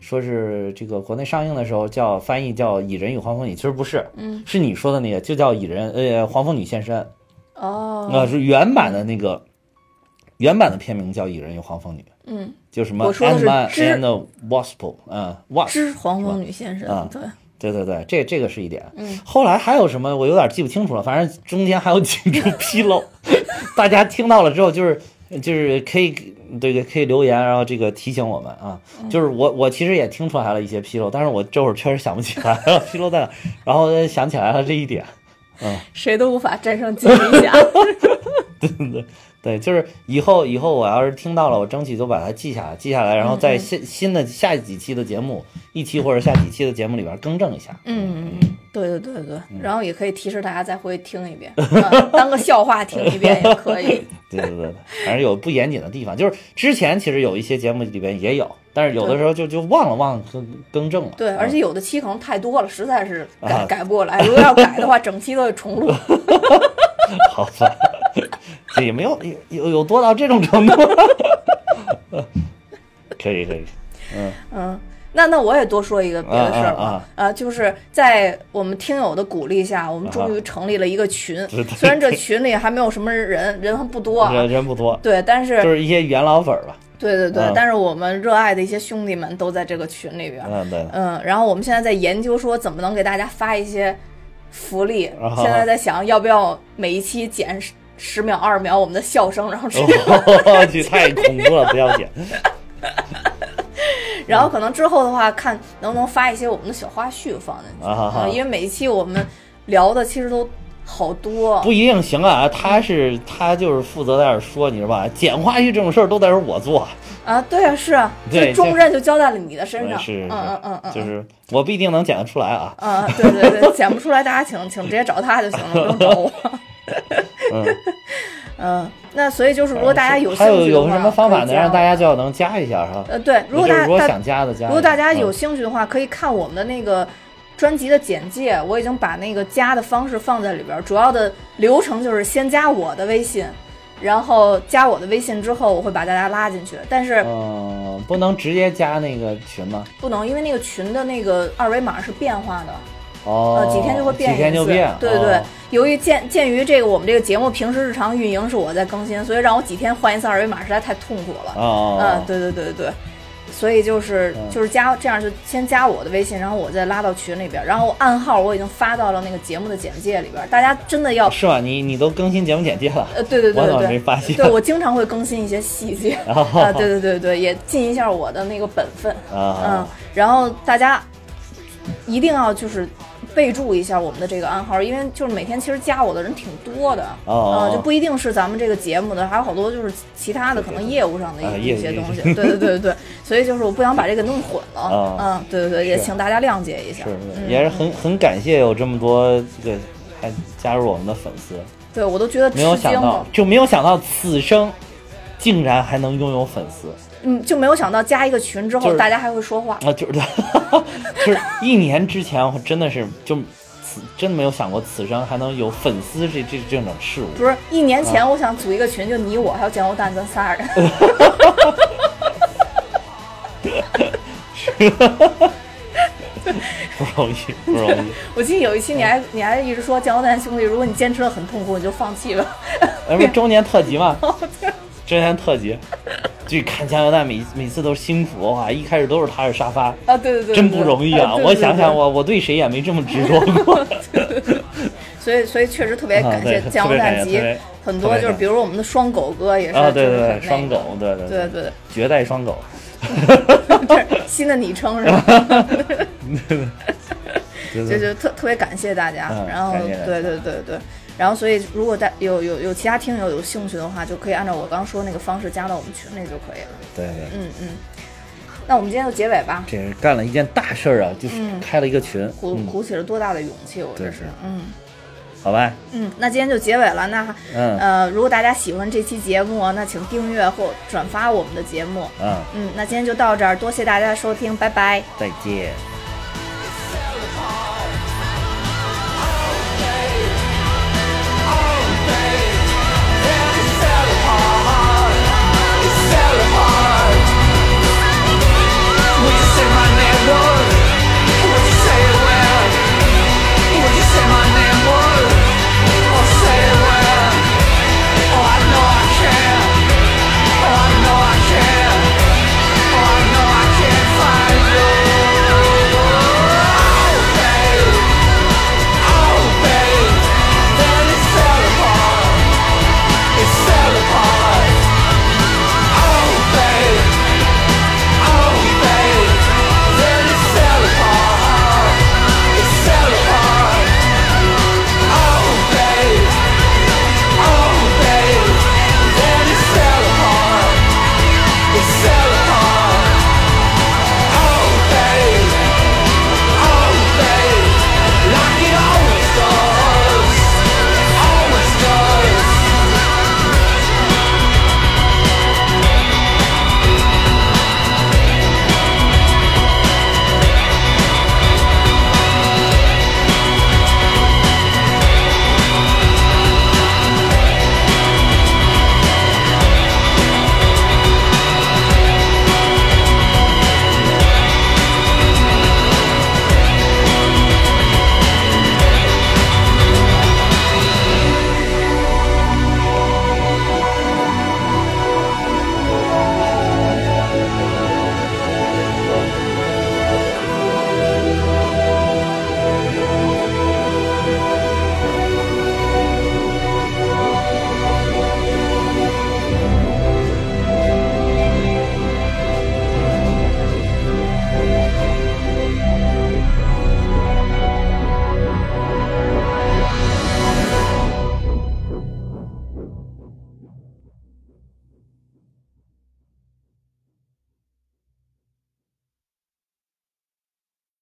说是这个国内上映的时候叫翻译叫《蚁人与黄蜂女》，其实不是，嗯，是你说的那个就叫蚁人呃黄蜂女现身。哦，啊，是原版的那个原版的片名叫《蚁人与黄蜂女》，嗯，就什么 Ant-Man and Wasp，嗯，Wasp，知黄蜂女现身，嗯对，对对对，这这个是一点。嗯，后来还有什么我有点记不清楚了，反正中间还有几处纰漏，大家听到了之后，就是就是可以对对可以留言，然后这个提醒我们啊。就是我我其实也听出来了一些纰漏，但是我这会儿确实想不起来了 纰漏在哪，然后想起来了这一点。嗯谁都无法战胜金鱼侠。对对对，就是以后以后我要是听到了，我争取就把它记下来，记下来，然后在新新的下几期的节目，一期或者下几期的节目里边更正一下。嗯，对对对对，然后也可以提示大家再回去听一遍，嗯当个笑话听一遍也可以。对对对对，反正有不严谨的地方，就是之前其实有一些节目里边也有，但是有的时候就就忘了忘了更更正了。对，而嗯且有的期可能太多了，实在是改啊改不过来。如果要改的话，整期都得重录。好吧，这也没有有有有多到这种程度。可以可以，嗯嗯，那那我也多说一个别的事儿吧啊啊啊，呃，就是在我们听友的鼓励下，我们终于成立了一个群。虽然这群里还没有什么人，人还不多啊人，人不多，对，但是就是是一些元老粉儿吧。对对对嗯，但是我们热爱的一些兄弟们都在这个群里边。嗯，对。嗯，然后我们现在在研究说怎么能给大家发一些福利，啊现在 在想要不要每一期剪十十秒、二十秒我们的笑声，然后直接我去，太恐怖了，不要剪。然后可能之后的话，看能不能发一些我们的小花絮放进去啊因为每一期我们聊的其实都好多，不一定行啊，他是他就是负责在那儿说，你知道吧？剪花絮这种事儿都得是我做，啊，对啊，是啊，这重任就交在了你的身上，是，嗯嗯嗯嗯，就是我不一定能剪得出来啊。嗯，对对对，剪不出来，大家请请直接找他就行了，不用找我。嗯，嗯，那所以就是，如果大家有兴还有趣有什么方法能让大家家就要能加一下哈？呃，对，如果大家如果想加的加，如果大家有嗯兴趣的话，可以看我们的那个专辑的简介，我已经把那个加的方式放在里边。主要的流程就是先加我的微信，然后加我的微信之后，我会把大家拉进去。但是嗯，不能直接加那个群吗？不能，因为那个群的那个二维码是变化的，哦，呃，几天就会变一次。几天就变，对对对哦，由于鉴鉴于这个我们这个节目平时日常运营是我在更新，所以让我几天换一次二维码实在太痛苦了。哦，嗯，对对对对对，所以就是嗯就是加这样就先加我的微信，然后我再拉到群里边，然后暗号我已经发到了那个节目的简介里边，大家真的要是吧？你你都更新节目简介了，呃，对对对对对，没发现？对我经常会更新一些细节 哦啊，对对对对，也尽一下我的那个本分，嗯啊，，然后大家一定要就是。备注一下我们的这个暗号，因为就是每天其实加我的人挺多的，哦嗯，就不一定是咱们这个节目的，还有好多就是其他的可能业务上的一些东西，对对对对对，所以就是我不想把这个弄混了，哦。嗯，对对对，也请大家谅解一下，也是很很感谢有这么多这个还加入我们的粉丝，对我都觉得没有想到，就没有想到此生竟然还能拥有粉丝嗯，就没有想到加一个群之就是后大家还会说话，啊，就是就是一年之前我真的是就此真的没有想过此生还能有粉丝这这这种事物。不是一年啊前我想组一个群，就你我还有酱油蛋咱仨人，不容易，不容易。我记得有一期你还你还一直说酱油蛋兄弟，如果你坚持的很痛苦，你就放弃吧。那不是周年特辑吗？周年特辑，就看加油蛋每每次都是辛苦哇！一开始都是他是沙发，啊，对对对，真不容易啊！我想想，对我我对谁也没这么执着过。所以所以确实特别感谢啊对酱油蛋集很多就是比如我们的双狗哥也是，啊，对对双狗，对对对对，绝代双狗。这是新的昵称是吧？就就特特别感谢大家，嗯然后对对对对，然后所以如果大有有有其他听友有兴趣的话，就可以按照我刚说那个方式加到我们群里就可以了。对对，嗯嗯，那我们今天就结尾吧。这是干了一件大事儿啊，就是嗯开了一个群，鼓嗯，鼓起了多大的勇气，我这是，嗯。好吧，嗯，那今天就结尾了。那嗯。呃，如果大家喜欢这期节目，那请订阅或转发我们的节目。嗯，嗯，那今天就到这儿，多谢大家的收听，拜拜。再见。